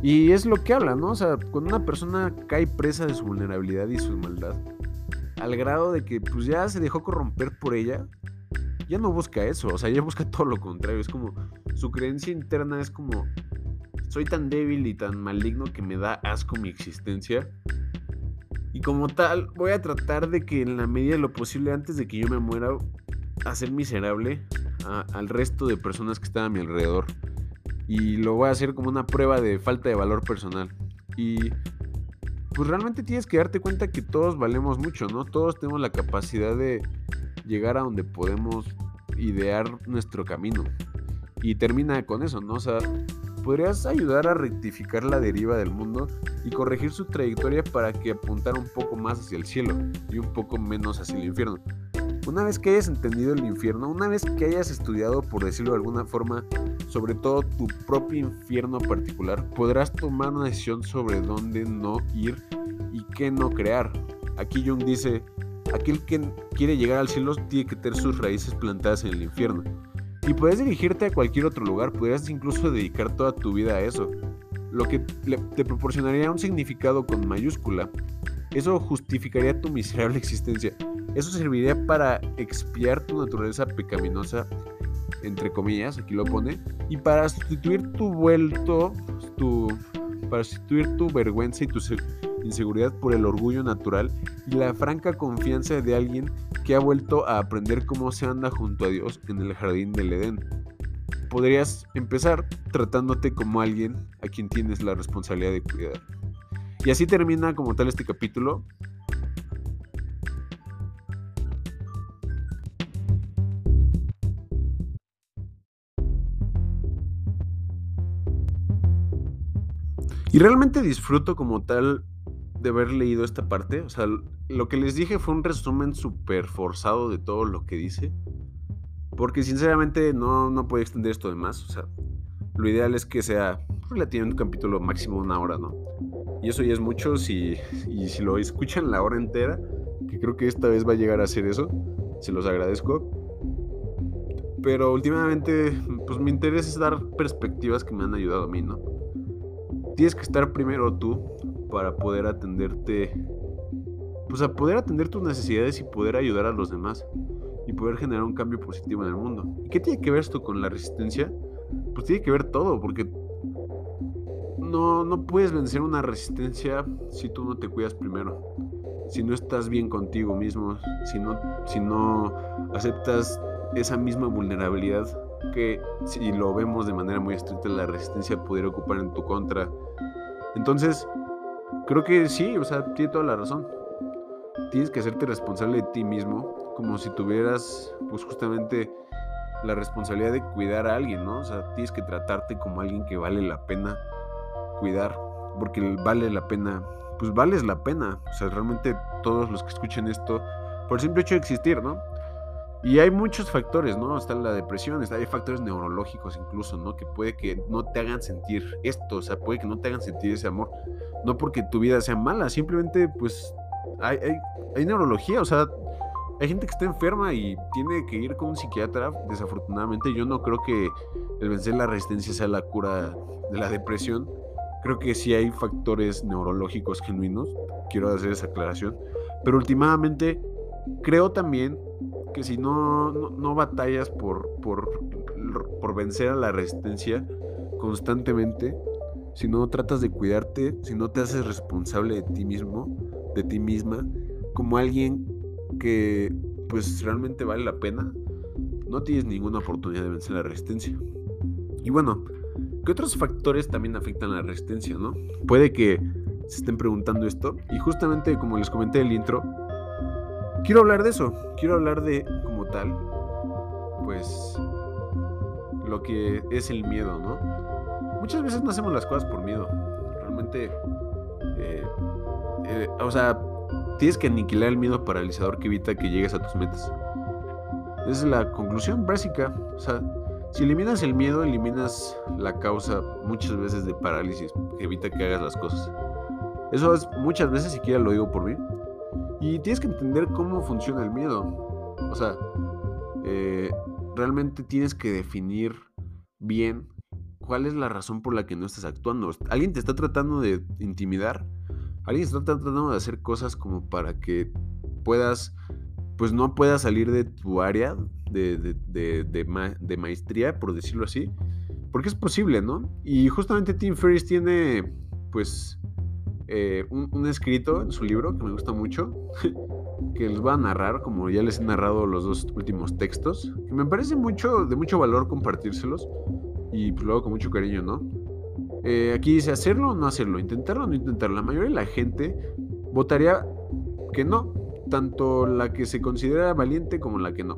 Y es lo que habla, ¿no? O sea, cuando una persona cae presa de su vulnerabilidad y su maldad, al grado de que pues ya se dejó corromper por ella, ya no busca eso, o sea, ya busca todo lo contrario, es como su creencia interna es como soy tan débil y tan maligno que me da asco mi existencia. Y como tal, voy a tratar de que en la medida de lo posible antes de que yo me muera, hacer miserable al resto de personas que están a mi alrededor. Y lo voy a hacer como una prueba de falta de valor personal. Y pues realmente tienes que darte cuenta que todos valemos mucho, ¿no? Todos tenemos la capacidad de llegar a donde podemos idear nuestro camino. Y termina con eso, ¿no? O sea, podrías ayudar a rectificar la deriva del mundo y corregir su trayectoria para que apuntara un poco más hacia el cielo y un poco menos hacia el infierno. Una vez que hayas entendido el infierno, una vez que hayas estudiado, por decirlo de alguna forma, sobre todo tu propio infierno particular, podrás tomar una decisión sobre dónde no ir y qué no crear. Aquí Jung dice, aquel que quiere llegar al cielo tiene que tener sus raíces plantadas en el infierno. Y puedes dirigirte a cualquier otro lugar, podrías incluso dedicar toda tu vida a eso, lo que te proporcionaría un significado con mayúscula. Eso justificaría tu miserable existencia. Eso serviría para expiar tu naturaleza pecaminosa, entre comillas, aquí lo pone, y para sustituir tu vuelto, tu, para sustituir tu vergüenza y tu inseguridad por el orgullo natural y la franca confianza de alguien que ha vuelto a aprender cómo se anda junto a Dios en el jardín del Edén. Podrías empezar tratándote como alguien a quien tienes la responsabilidad de cuidar. Y así termina como tal este capítulo. Y realmente disfruto como tal de haber leído esta parte. O sea, lo que les dije fue un resumen súper forzado de todo lo que dice. Porque sinceramente no, no puedo extender esto de más. O sea, lo ideal es que sea relativamente un capítulo máximo una hora, ¿no? Y eso ya es mucho si, y si lo escuchan la hora entera, que creo que esta vez va a llegar a ser eso. Se los agradezco. Pero últimamente, pues mi interés es dar perspectivas que me han ayudado a mí, ¿no? Tienes que estar primero tú para poder atenderte, pues a poder atender tus necesidades y poder ayudar a los demás y poder generar un cambio positivo en el mundo. ¿Y qué tiene que ver esto con la resistencia? Pues tiene que ver todo, porque no, no puedes vencer una resistencia si tú no te cuidas primero, si no estás bien contigo mismo, si no, si no aceptas esa misma vulnerabilidad que si lo vemos de manera muy estricta la resistencia pudiera ocupar en tu contra. Entonces, Creo que sí, o sea, tiene toda la razón. Tienes que hacerte responsable de ti mismo, como si tuvieras, pues justamente, la responsabilidad de cuidar a alguien, ¿no? O sea, tienes que tratarte como alguien que vale la pena cuidar, porque vale la pena, pues vales la pena. O sea, realmente todos los que escuchen esto, por el simple hecho de existir, ¿no? Y hay muchos factores, ¿no? Está la depresión, está, hay factores neurológicos incluso, ¿no? Que puede que no te hagan sentir esto, o sea, puede que no te hagan sentir ese amor. No porque tu vida sea mala, simplemente pues hay, hay, neurología, o sea, hay gente que está enferma y tiene que ir con un psiquiatra. Desafortunadamente yo no creo que el vencer la resistencia sea la cura de la depresión. Creo que sí hay factores neurológicos genuinos, quiero hacer esa aclaración. Pero últimamente creo también que si no, no, batallas por, por, por vencer a la resistencia constantemente, si no tratas de cuidarte, si no te haces responsable de ti mismo, de ti misma, como alguien que pues realmente vale la pena, no tienes ninguna oportunidad de vencer la resistencia. Y bueno, ¿qué otros factores también afectan la resistencia, no? Puede que se estén preguntando esto y justamente como les comenté en el intro, quiero hablar de eso, quiero hablar de como tal, pues lo que es el miedo, ¿no? Muchas veces no hacemos las cosas por miedo, realmente, eh, eh, o sea, tienes que aniquilar el miedo paralizador que evita que llegues a tus metas. Esa es la conclusión básica, o sea, si eliminas el miedo, eliminas la causa muchas veces de parálisis que evita que hagas las cosas. Eso es muchas veces, siquiera lo digo por mí, y tienes que entender cómo funciona el miedo. O sea, eh, realmente tienes que definir bien cuál es la razón por la que no estás actuando. Alguien te está tratando de intimidar. Alguien está tratando de hacer cosas como para que puedas, pues no puedas salir de tu área de, de, maestría, por decirlo así. Porque es posible, ¿no? Y justamente Tim Ferriss tiene, pues, eh, un, escrito en su libro que me gusta mucho, *laughs* que les voy a narrar, como ya les he narrado los dos últimos textos, que me parece mucho, de mucho valor compartírselos y pues, luego con mucho cariño, ¿no? Eh, aquí dice hacerlo o no hacerlo, intentarlo o no intentarlo. La mayoría de la gente votaría que no, tanto la que se considera valiente como la que no.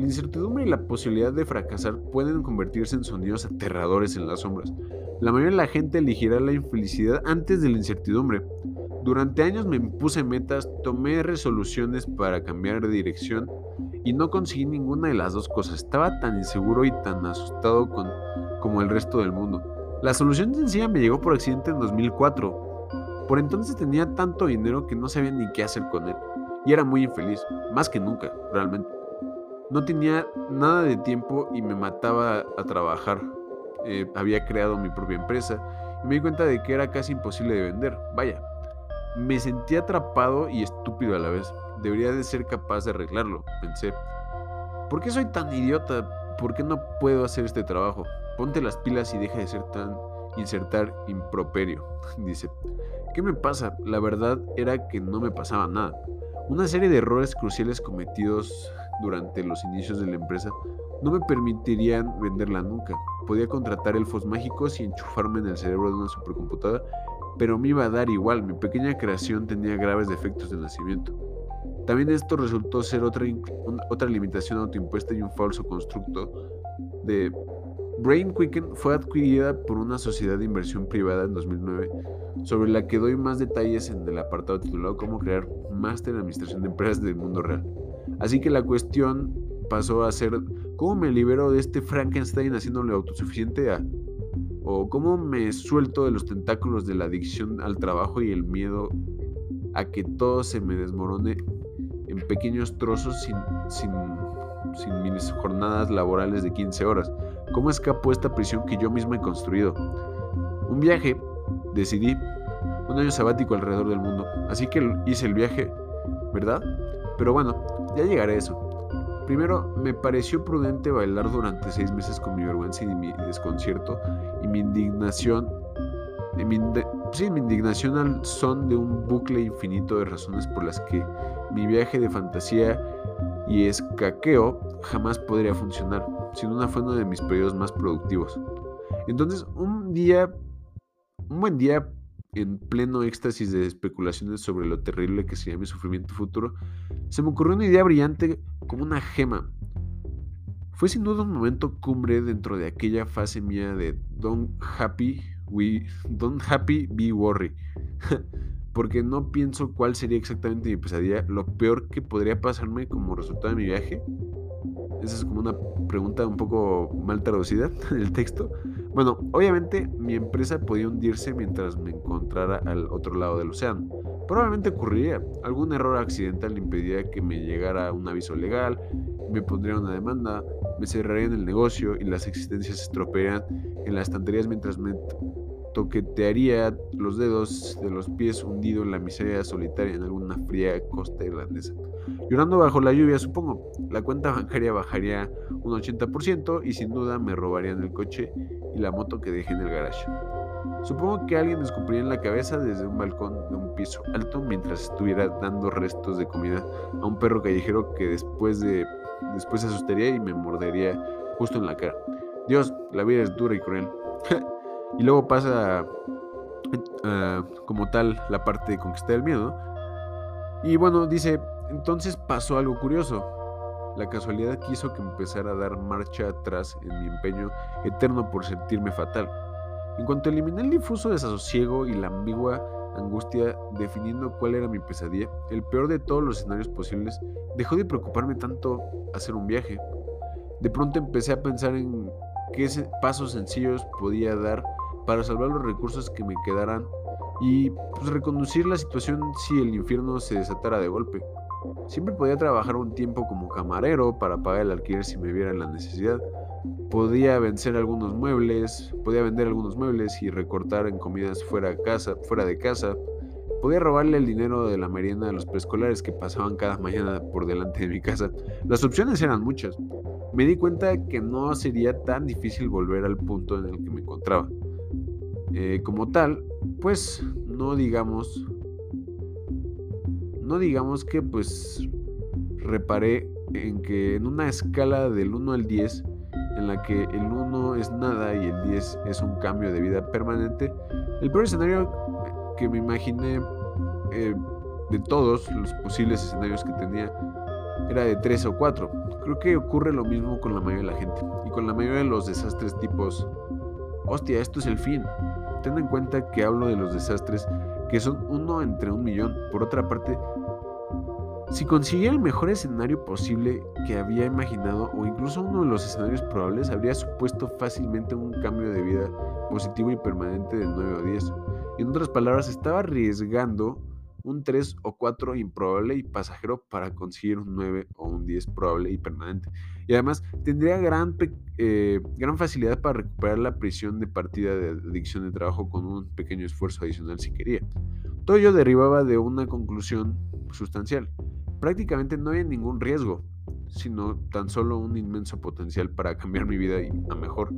La incertidumbre y la posibilidad de fracasar pueden convertirse en sonidos aterradores en las sombras. La mayoría de la gente elegirá la infelicidad antes de la incertidumbre. Durante años me impuse metas, tomé resoluciones para cambiar de dirección y no conseguí ninguna de las dos cosas. Estaba tan inseguro y tan asustado como el resto del mundo. La solución sencilla me llegó por accidente en 2004. Por entonces tenía tanto dinero que no sabía ni qué hacer con él. Y era muy infeliz, más que nunca, realmente. No tenía nada de tiempo y me mataba a trabajar. Eh, había creado mi propia empresa y me di cuenta de que era casi imposible de vender. Vaya, me sentí atrapado y estúpido a la vez. Debería de ser capaz de arreglarlo, pensé. ¿Por qué soy tan idiota? ¿Por qué no puedo hacer este trabajo? Ponte las pilas y deja de ser tan insertar improperio, *laughs* dice. ¿Qué me pasa? La verdad era que no me pasaba nada. Una serie de errores cruciales cometidos durante los inicios de la empresa no me permitirían venderla nunca. Podía contratar elfos mágicos y enchufarme en el cerebro de una supercomputadora pero me iba a dar igual, mi pequeña creación tenía graves defectos de nacimiento. También esto resultó ser otra, otra limitación autoimpuesta y un falso constructo de Brain Quicken fue adquirida por una sociedad de inversión privada en 2009, sobre la que doy más detalles en el apartado titulado Cómo crear máster en administración de empresas del mundo real. Así que la cuestión pasó a ser cómo me libero de este Frankenstein haciéndole autosuficiente a o cómo me suelto de los tentáculos de la adicción al trabajo y el miedo a que todo se me desmorone en pequeños trozos sin, sin, sin mis jornadas laborales de 15 horas. ¿Cómo escapo esta prisión que yo mismo he construido? Un viaje, decidí, un año sabático alrededor del mundo. Así que hice el viaje, ¿verdad? Pero bueno, ya llegaré a eso. Primero, me pareció prudente bailar durante seis meses con mi vergüenza y mi desconcierto y mi indignación. Mi, sí, mi indignación al son de un bucle infinito de razones por las que mi viaje de fantasía y escaqueo jamás podría funcionar, sin una fue uno de mis periodos más productivos. Entonces, un día, un buen día en pleno éxtasis de especulaciones sobre lo terrible que sería mi sufrimiento futuro, se me ocurrió una idea brillante como una gema. Fue sin duda un momento cumbre dentro de aquella fase mía de Don't Happy, we, don't happy Be Worry. *laughs* Porque no pienso cuál sería exactamente mi pesadilla, lo peor que podría pasarme como resultado de mi viaje. Esa es como una pregunta un poco mal traducida *laughs* en el texto. Bueno, obviamente mi empresa podía hundirse mientras me encontrara al otro lado del océano. Probablemente ocurriría. Algún error accidental impediría que me llegara un aviso legal, me pondría una demanda, me cerrarían el negocio y las existencias se estropearían en las estanterías mientras me toquetearía los dedos de los pies hundido en la miseria solitaria en alguna fría costa irlandesa. Llorando bajo la lluvia, supongo, la cuenta bancaria bajaría un 80% y sin duda me robarían el coche y la moto que dejé en el garage. Supongo que alguien me escupiría en la cabeza desde un balcón de un piso alto mientras estuviera dando restos de comida a un perro callejero que después de después se asustaría y me mordería justo en la cara. Dios, la vida es dura y cruel. *laughs* y luego pasa uh, como tal la parte de conquistar el miedo. Y bueno, dice, entonces pasó algo curioso. La casualidad quiso que empezara a dar marcha atrás en mi empeño eterno por sentirme fatal. En cuanto eliminé el difuso desasosiego y la ambigua angustia definiendo cuál era mi pesadilla, el peor de todos los escenarios posibles, dejó de preocuparme tanto hacer un viaje. De pronto empecé a pensar en qué pasos sencillos podía dar para salvar los recursos que me quedaran y pues, reconducir la situación si el infierno se desatara de golpe. Siempre podía trabajar un tiempo como camarero para pagar el alquiler si me viera en la necesidad. Podía vencer algunos muebles, podía vender algunos muebles y recortar en comidas fuera de casa. Podía robarle el dinero de la merienda a los preescolares que pasaban cada mañana por delante de mi casa. Las opciones eran muchas. Me di cuenta que no sería tan difícil volver al punto en el que me encontraba. Eh, como tal, pues no digamos no digamos que pues reparé en que en una escala del 1 al 10, en la que el 1 es nada y el 10 es un cambio de vida permanente, el peor escenario que me imaginé eh, de todos los posibles escenarios que tenía era de 3 o 4. Creo que ocurre lo mismo con la mayoría de la gente y con la mayoría de los desastres tipos, hostia, esto es el fin. Ten en cuenta que hablo de los desastres que son uno entre un millón. Por otra parte, si consiguiera el mejor escenario posible que había imaginado o incluso uno de los escenarios probables, habría supuesto fácilmente un cambio de vida positivo y permanente de 9 o 10. En otras palabras, estaba arriesgando un 3 o 4 improbable y pasajero para conseguir un 9 o un 10 probable y permanente. Y además tendría gran, eh, gran facilidad para recuperar la prisión de partida de adicción de trabajo con un pequeño esfuerzo adicional si quería. Todo ello derivaba de una conclusión sustancial. Prácticamente no había ningún riesgo, sino tan solo un inmenso potencial para *laughs* cambiar mi vida a mejor.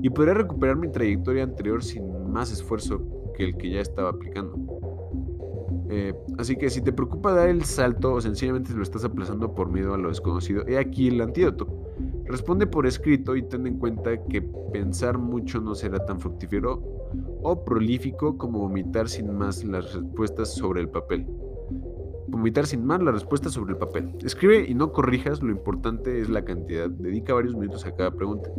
Y podría recuperar mi trayectoria anterior sin más esfuerzo que el que ya estaba aplicando. Eh, así que si te preocupa dar el salto o sencillamente lo estás aplazando por miedo a lo desconocido, he aquí el antídoto. Responde por escrito y ten en cuenta que pensar mucho no será tan fructífero o prolífico como vomitar sin más las respuestas sobre el papel. Vomitar sin más las respuestas sobre el papel. Escribe y no corrijas, lo importante es la cantidad. Dedica varios minutos a cada pregunta.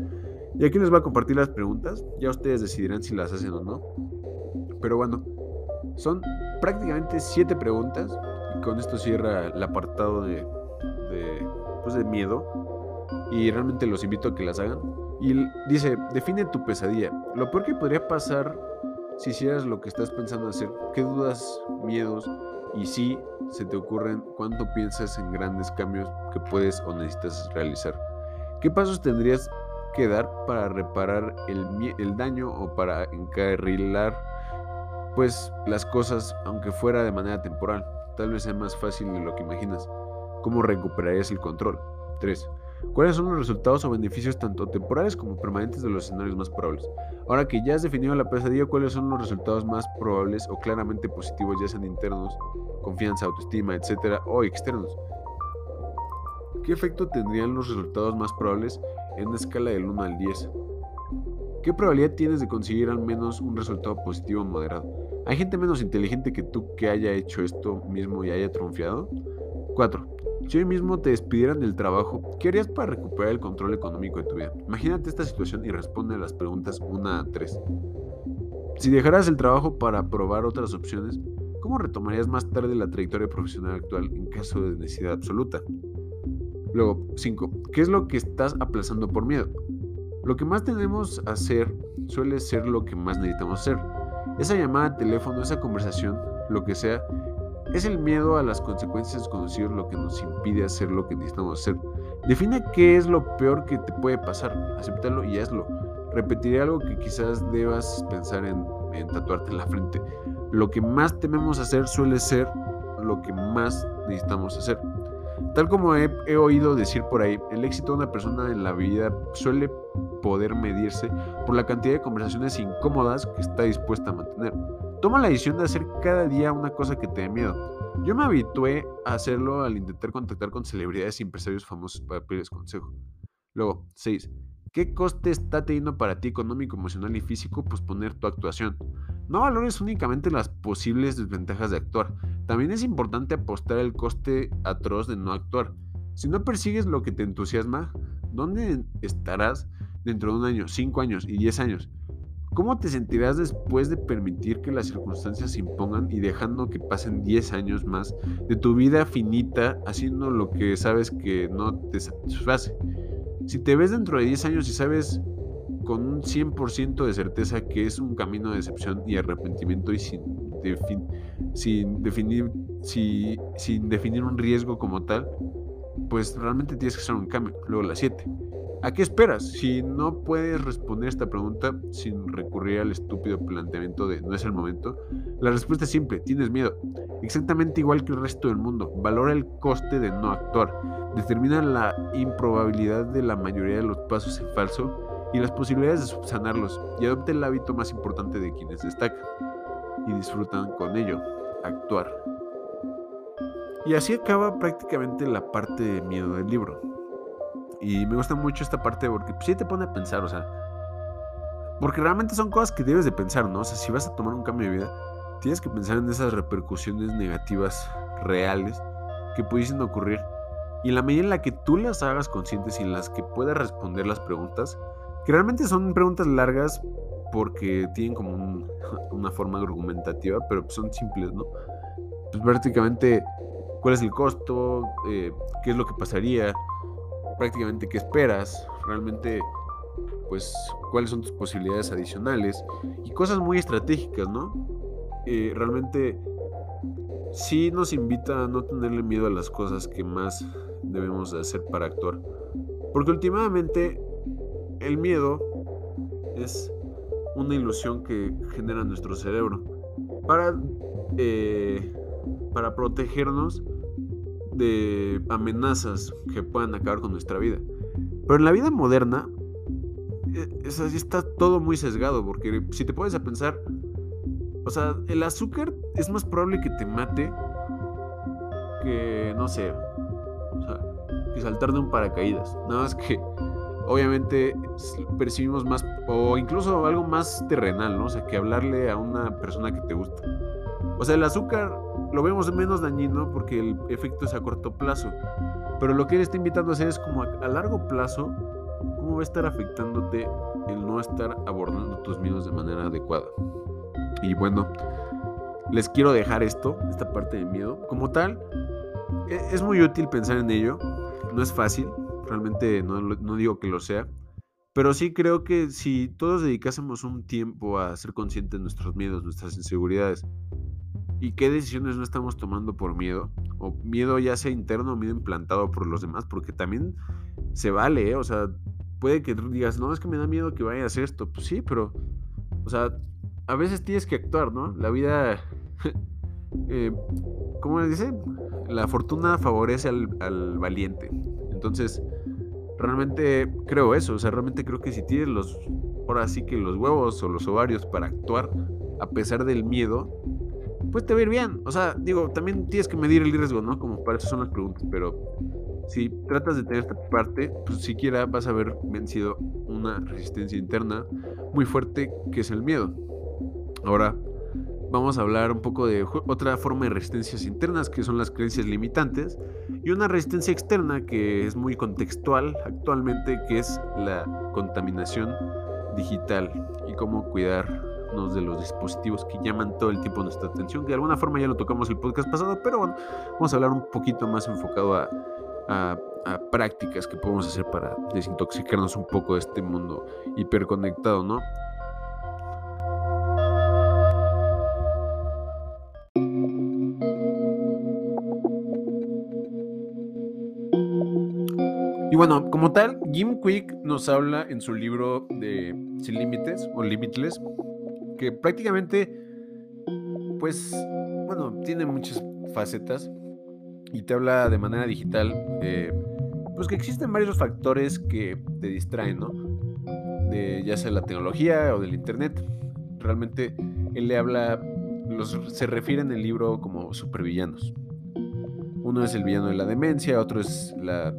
Y aquí les voy a compartir las preguntas, ya ustedes decidirán si las hacen o no. Pero bueno, son prácticamente siete preguntas y con esto cierra el apartado de, pues de miedo y realmente los invito a que las hagan. Y dice, define tu pesadilla. Lo peor que podría pasar si hicieras lo que estás pensando hacer. ¿Qué dudas, miedos y si se te ocurren cuánto piensas en grandes cambios que puedes o necesitas realizar? ¿Qué pasos tendrías que dar para reparar el, daño o para encarrilar pues las cosas, aunque fuera de manera temporal, tal vez sea más fácil de lo que imaginas. ¿Cómo recuperarías el control? 3. ¿Cuáles son los resultados o beneficios tanto temporales como permanentes de los escenarios más probables? Ahora que ya has definido la pesadilla, ¿cuáles son los resultados más probables o claramente positivos, ya sean internos, confianza, autoestima, etcétera, o externos? ¿Qué efecto tendrían los resultados más probables en una escala del 1 al 10? ¿Qué probabilidad tienes de conseguir al menos un resultado positivo moderado? ¿Hay gente menos inteligente que tú que haya hecho esto mismo y haya triunfado? 4. Si hoy mismo te despidieran del trabajo, ¿qué harías para recuperar el control económico de tu vida? Imagínate esta situación y responde a las preguntas 1 a 3. Si dejaras el trabajo para probar otras opciones, ¿cómo retomarías más tarde la trayectoria profesional actual en caso de necesidad absoluta? Luego, 5. ¿Qué es lo que estás aplazando por miedo? Lo que más tenemos a hacer suele ser lo que más necesitamos hacer. Esa llamada de teléfono, esa conversación, lo que sea, es el miedo a las consecuencias desconocidas lo que nos impide hacer lo que necesitamos hacer. Define qué es lo peor que te puede pasar, acéptalo y hazlo. Repetiré algo que quizás debas pensar en, tatuarte en la frente. Lo que más tememos hacer suele ser lo que más necesitamos hacer. Tal como he, he, oído decir por ahí, el éxito de una persona en la vida suele poder medirse por la cantidad de conversaciones incómodas que está dispuesta a mantener. Toma la decisión de hacer cada día una cosa que te dé miedo. Yo me habitué a hacerlo al intentar contactar con celebridades y empresarios famosos para pedirles consejo. Luego, 6. ¿Qué coste está teniendo para ti económico, emocional y físico posponer tu actuación? No valores únicamente las posibles desventajas de actuar. También es importante apostar el coste atroz de no actuar. Si no persigues lo que te entusiasma, ¿dónde estarás dentro de un año, cinco años y diez años? ¿Cómo te sentirás después de permitir que las circunstancias se impongan y dejando que pasen 10 años más de tu vida finita haciendo lo que sabes que no te satisface? Si te ves dentro de 10 años y sabes con un 100% de certeza que es un camino de decepción y arrepentimiento y sin, sin, definir, sin definir un riesgo como tal, pues realmente tienes que hacer un cambio. Luego la 7. ¿A qué esperas? Si no puedes responder esta pregunta sin recurrir al estúpido planteamiento de no es el momento, la respuesta es simple, tienes miedo. Exactamente igual que el resto del mundo. Valora el coste de no actuar. Determina la improbabilidad de la mayoría de los pasos en falso y las posibilidades de subsanarlos y adopte el hábito más importante de quienes destacan y disfrutan con ello, actuar. Y así acaba prácticamente la parte de miedo del libro. Y me gusta mucho esta parte porque pues, sí te pone a pensar, o sea, porque realmente son cosas que debes de pensar, ¿no? O sea, si vas a tomar un cambio de vida, tienes que pensar en esas repercusiones negativas reales que pudiesen ocurrir. Y la medida en la que tú las hagas conscientes y en las que puedas responder las preguntas, que realmente son preguntas largas porque tienen como *laughs* una forma argumentativa, pero son simples, ¿no? Pues prácticamente, ¿cuál es el costo? Eh, ¿Qué es lo que pasaría? Prácticamente, ¿qué esperas? Realmente, pues, ¿cuáles son tus posibilidades adicionales? Y cosas muy estratégicas, ¿no? Eh, realmente sí nos invita a no tenerle miedo a las cosas que más debemos hacer para actuar. Porque últimamente el miedo es una ilusión que genera nuestro cerebro para, eh, para protegernos de amenazas que puedan acabar con nuestra vida. Pero en la vida moderna es está todo muy sesgado, porque si te pones a pensar, o sea, el azúcar es más probable que te mate que, no sé, o sea, que saltar de un paracaídas. Nada más que, obviamente, percibimos más, o incluso algo más terrenal, ¿no? O sea, que hablarle a una persona que te gusta. O sea, el azúcar lo vemos menos dañino porque el efecto es a corto plazo. Pero lo que él está invitando a hacer es como a, a largo plazo, cómo va a estar afectándote el no estar abordando tus miedos de manera adecuada. Y bueno, les quiero dejar esto, esta parte de miedo. Como tal, e, es muy útil pensar en ello. No es fácil, realmente no, digo que lo sea. Pero sí creo que si todos dedicásemos un tiempo a ser conscientes de nuestros miedos, nuestras inseguridades, y qué decisiones no estamos tomando por miedo, o miedo ya sea interno o miedo implantado por los demás, porque también se vale, ¿eh? o sea, puede que digas, no, es que me da miedo que vaya a hacer esto, pues sí, pero, o sea, a veces tienes que actuar, ¿no? La vida, *laughs* eh, ¿cómo le dice? La fortuna favorece al, valiente. Entonces, realmente creo eso, o sea, realmente creo que si tienes los, ahora sí que los huevos o los ovarios para actuar a pesar del miedo, pues te bien. O sea, digo, también tienes que medir el riesgo, ¿no? Como para eso son las preguntas, pero si tratas de tener esta parte, pues siquiera vas a haber vencido una resistencia interna muy fuerte que es el miedo. Ahora vamos a hablar un poco de otra forma de resistencias internas que son las creencias limitantes y una resistencia externa que es muy contextual actualmente que es la contaminación digital y cómo cuidarnos de los dispositivos que llaman todo el tiempo nuestra atención, que de alguna forma ya lo tocamos el podcast pasado, pero bueno, vamos a hablar un poquito más enfocado a, a, prácticas que podemos hacer para desintoxicarnos un poco de este mundo hiperconectado, ¿no? Y bueno, como tal, Jim Quick nos habla en su libro de Sin Límites o Limitless, que prácticamente, pues, bueno, tiene muchas facetas y te habla de manera digital, pues que existen varios factores que te distraen, ¿no? De ya sea la tecnología o del internet. Realmente él le habla, los, se refiere en el libro como supervillanos. Uno es el villano de la demencia, otro es la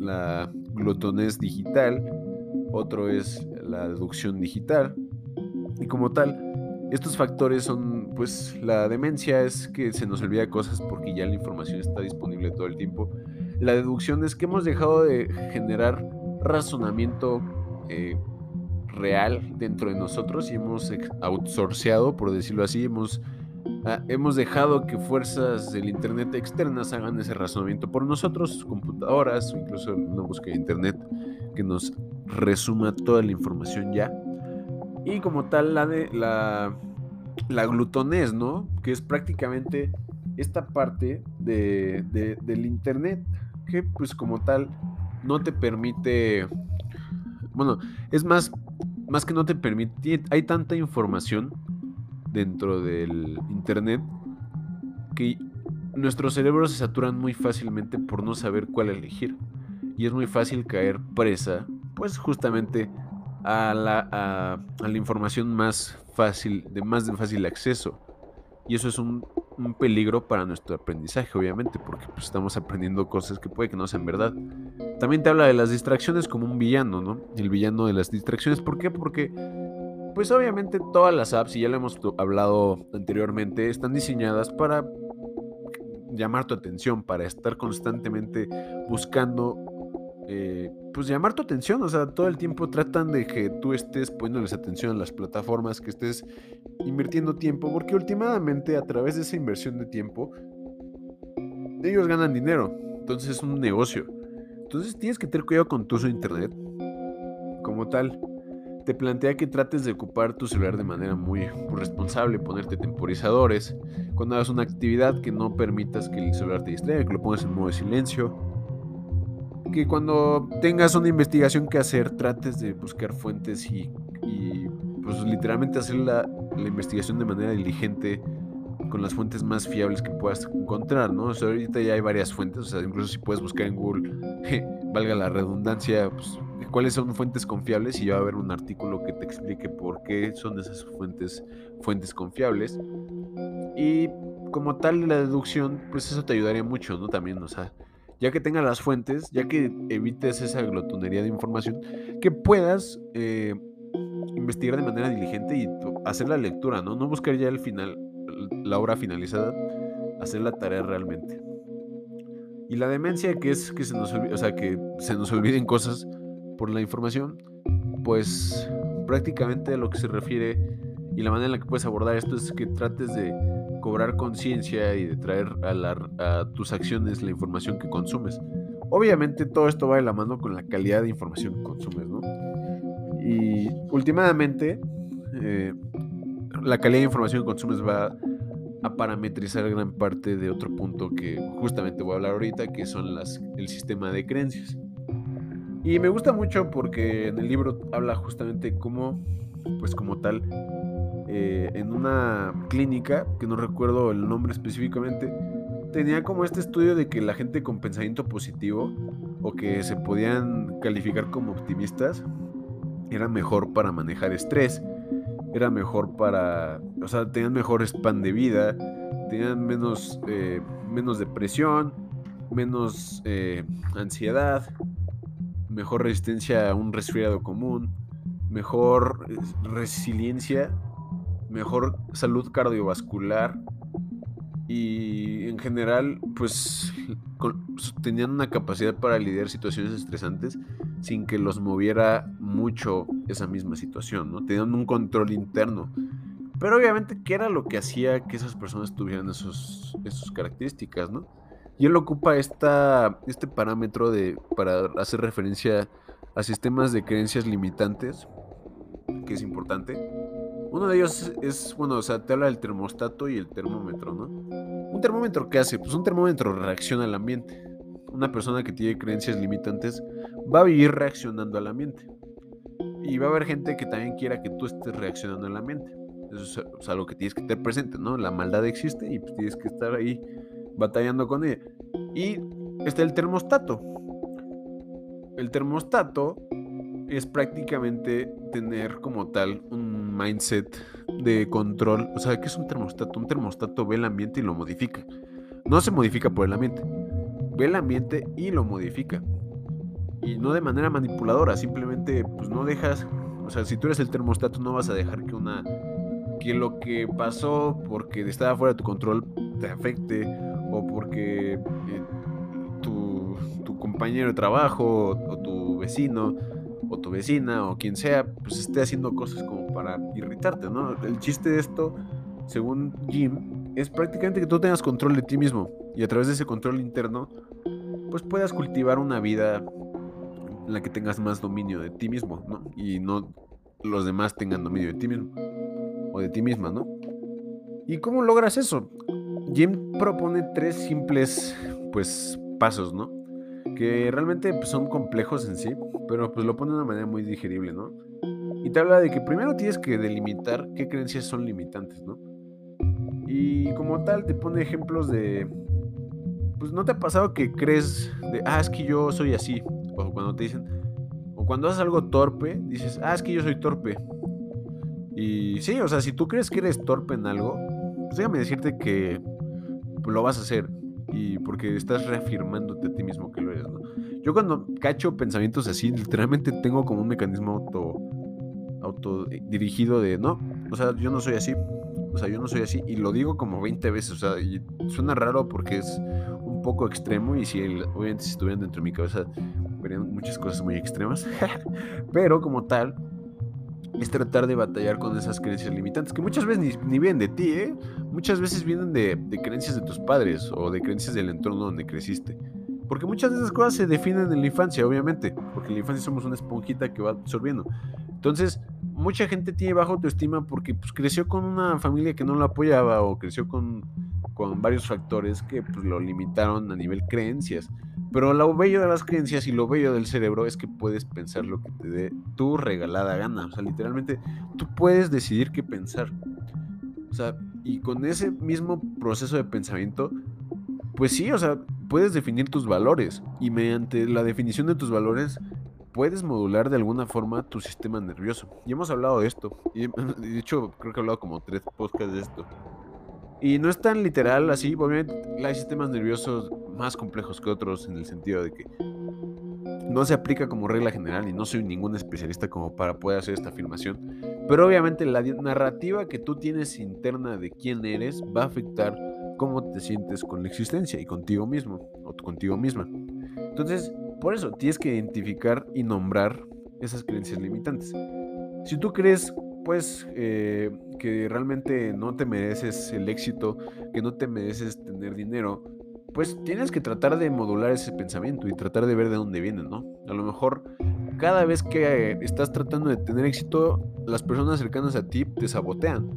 la digital, otro es la deducción digital. Y como tal, estos factores son, pues la demencia es que se nos olvida cosas porque ya la información está disponible todo el tiempo. La deducción es que hemos dejado de generar razonamiento eh, real dentro de nosotros y hemos outsourceado, por decirlo así, hemos Ah, hemos dejado que fuerzas del Internet externas hagan ese razonamiento por nosotros, computadoras, o incluso una búsqueda de Internet que nos resuma toda la información ya. Y como tal, la de la, la ¿no? Que es prácticamente esta parte de, del Internet que pues como tal no te permite, bueno, es más, más que no te permite, hay tanta información dentro del Internet que nuestros cerebros se saturan muy fácilmente por no saber cuál elegir. Y es muy fácil caer presa, pues justamente a la, a, la información más fácil, de más de fácil acceso. Y eso es un un peligro para nuestro aprendizaje, obviamente, porque pues, estamos aprendiendo cosas que puede que no sean verdad. También te habla de las distracciones como un villano, ¿no? El villano de las distracciones. ¿Por qué? Porque, pues obviamente todas las apps, y ya lo hemos hablado anteriormente, están diseñadas para llamar tu atención, para estar constantemente buscando eh, pues llamar tu atención, o sea, todo el tiempo tratan de que tú estés poniéndoles atención a las plataformas, que estés invirtiendo tiempo, porque últimamente a través de esa inversión de tiempo, ellos ganan dinero, entonces es un negocio. Entonces tienes que tener cuidado con tu uso de internet como tal. Te plantea que trates de ocupar tu celular de manera muy, responsable, ponerte temporizadores, cuando hagas una actividad que no permitas que el celular te distraiga, que lo pongas en modo de silencio que cuando tengas una investigación que hacer, trates de buscar fuentes y, pues literalmente hacer la, investigación de manera diligente con las fuentes más fiables que puedas encontrar, ¿no? O sea, ahorita ya hay varias fuentes, o sea, incluso si puedes buscar en Google, *laughs* valga la redundancia, pues, cuáles son fuentes confiables y ya va a haber un artículo que te explique por qué son esas fuentes, fuentes confiables. Y como tal la deducción, pues eso te ayudaría mucho, ¿no? También, o sea, ya que tengas las fuentes, ya que evites esa glotonería de información, que puedas eh, investigar de manera diligente y hacer la lectura, ¿no? No buscar ya el final, la obra finalizada, hacer la tarea realmente. Y la demencia que es que se nos o sea, que se nos olviden cosas por la información, pues prácticamente a lo que se refiere y la manera en la que puedes abordar esto es que trates de cobrar conciencia y de traer a, tus acciones la información que consumes. Obviamente todo esto va de la mano con la calidad de información que consumes, ¿no? Y últimamente eh, la calidad de información que consumes va a parametrizar gran parte de otro punto que justamente voy a hablar ahorita, que son las, el sistema de creencias. Y me gusta mucho porque en el libro habla justamente cómo, pues como tal, eh, en una clínica, que no recuerdo el nombre específicamente, tenía como este estudio de que la gente con pensamiento positivo o que se podían calificar como optimistas era mejor para manejar estrés, era mejor para, o sea, tenían mejor span de vida, tenían menos, eh, menos depresión, menos eh, ansiedad, mejor resistencia a un resfriado común, mejor resiliencia mejor salud cardiovascular y en general pues tenían una capacidad para lidiar situaciones estresantes sin que los moviera mucho esa misma situación, ¿no? Tenían un control interno. Pero obviamente, ¿qué era lo que hacía que esas personas tuvieran esos, esas características, ¿no? Y él ocupa esta, este parámetro de, para hacer referencia a sistemas de creencias limitantes, que es importante, uno de ellos es, bueno, o sea, te habla del termostato y el termómetro, ¿no? ¿Un termómetro qué hace? Pues un termómetro reacciona al ambiente. Una persona que tiene creencias limitantes va a vivir reaccionando al ambiente. Y va a haber gente que también quiera que tú estés reaccionando al ambiente. Eso es algo que tienes que tener presente, ¿no? La maldad existe y pues tienes que estar ahí batallando con ella. Y está el termostato. El termostato es prácticamente tener como tal un mindset de control. O sea, ¿qué es un termostato? Un termostato ve el ambiente y lo modifica. No se modifica por el ambiente. Ve el ambiente y lo modifica. Y no de manera manipuladora, simplemente pues no dejas, o sea, si tú eres el termostato no vas a dejar que una que lo que pasó porque estaba fuera de tu control te afecte o porque eh, tu, tu compañero de trabajo o tu vecino o tu vecina o quien sea, pues esté haciendo cosas como para irritarte, ¿no? El chiste de esto, según Jim, es prácticamente que tú tengas control de ti mismo y a través de ese control interno, pues puedas cultivar una vida en la que tengas más dominio de ti mismo, ¿no? Y no los demás tengan dominio de ti mismo o de ti misma, ¿no? ¿Y cómo logras eso? Jim propone tres simples, pues, pasos, ¿no? Que realmente pues, son complejos en sí, pero pues lo pone de una manera muy digerible, ¿no? Y te habla de que primero tienes que delimitar qué creencias son limitantes, ¿no? Y como tal te pone ejemplos de, pues no te ha pasado que crees de, ah, es que yo soy así, o cuando te dicen, o cuando haces algo torpe, dices, ah, es que yo soy torpe. Y sí, o sea, si tú crees que eres torpe en algo, pues déjame decirte que lo vas a hacer. Y porque estás reafirmándote a ti mismo que lo eres, ¿no? Yo cuando cacho pensamientos así, literalmente tengo como un mecanismo auto, auto dirigido de, no, o sea, yo no soy así. O sea, yo no soy así. Y lo digo como 20 veces. O sea, suena raro porque es un poco extremo. Y si obviamente si estuvieran dentro de mi cabeza, verían muchas cosas muy extremas. *laughs* Pero como tal, es tratar de batallar con esas creencias limitantes, que muchas veces ni, vienen de ti, ¿eh? Muchas veces vienen de, creencias de tus padres o de creencias del entorno donde creciste. Porque muchas de esas cosas se definen en la infancia, obviamente, porque en la infancia somos una esponjita que va absorbiendo. Entonces, mucha gente tiene baja autoestima porque pues, creció con una familia que no lo apoyaba o creció con, con varios factores que pues, lo limitaron a nivel creencias. Pero lo bello de las creencias y lo bello del cerebro es que puedes pensar lo que te dé tu regalada gana. O sea, literalmente tú puedes decidir qué pensar. O sea, y con ese mismo proceso de pensamiento, pues sí, o sea, puedes definir tus valores. Y mediante la definición de tus valores, puedes modular de alguna forma tu sistema nervioso. Y hemos hablado de esto. Y *laughs* de hecho, creo que he hablado como tres podcasts de esto. Y no es tan literal así, obviamente hay sistemas nerviosos más complejos que otros en el sentido de que no se aplica como regla general y no soy ningún especialista como para poder hacer esta afirmación, pero obviamente la narrativa que tú tienes interna de quién eres va a afectar cómo te sientes con la existencia y contigo mismo o contigo misma. Entonces, por eso tienes que identificar y nombrar esas creencias limitantes. Si tú crees pues eh, que realmente no te mereces el éxito, que no te mereces tener dinero, pues tienes que tratar de modular ese pensamiento y tratar de ver de dónde viene, ¿no? A lo mejor cada vez que estás tratando de tener éxito, las personas cercanas a ti te sabotean.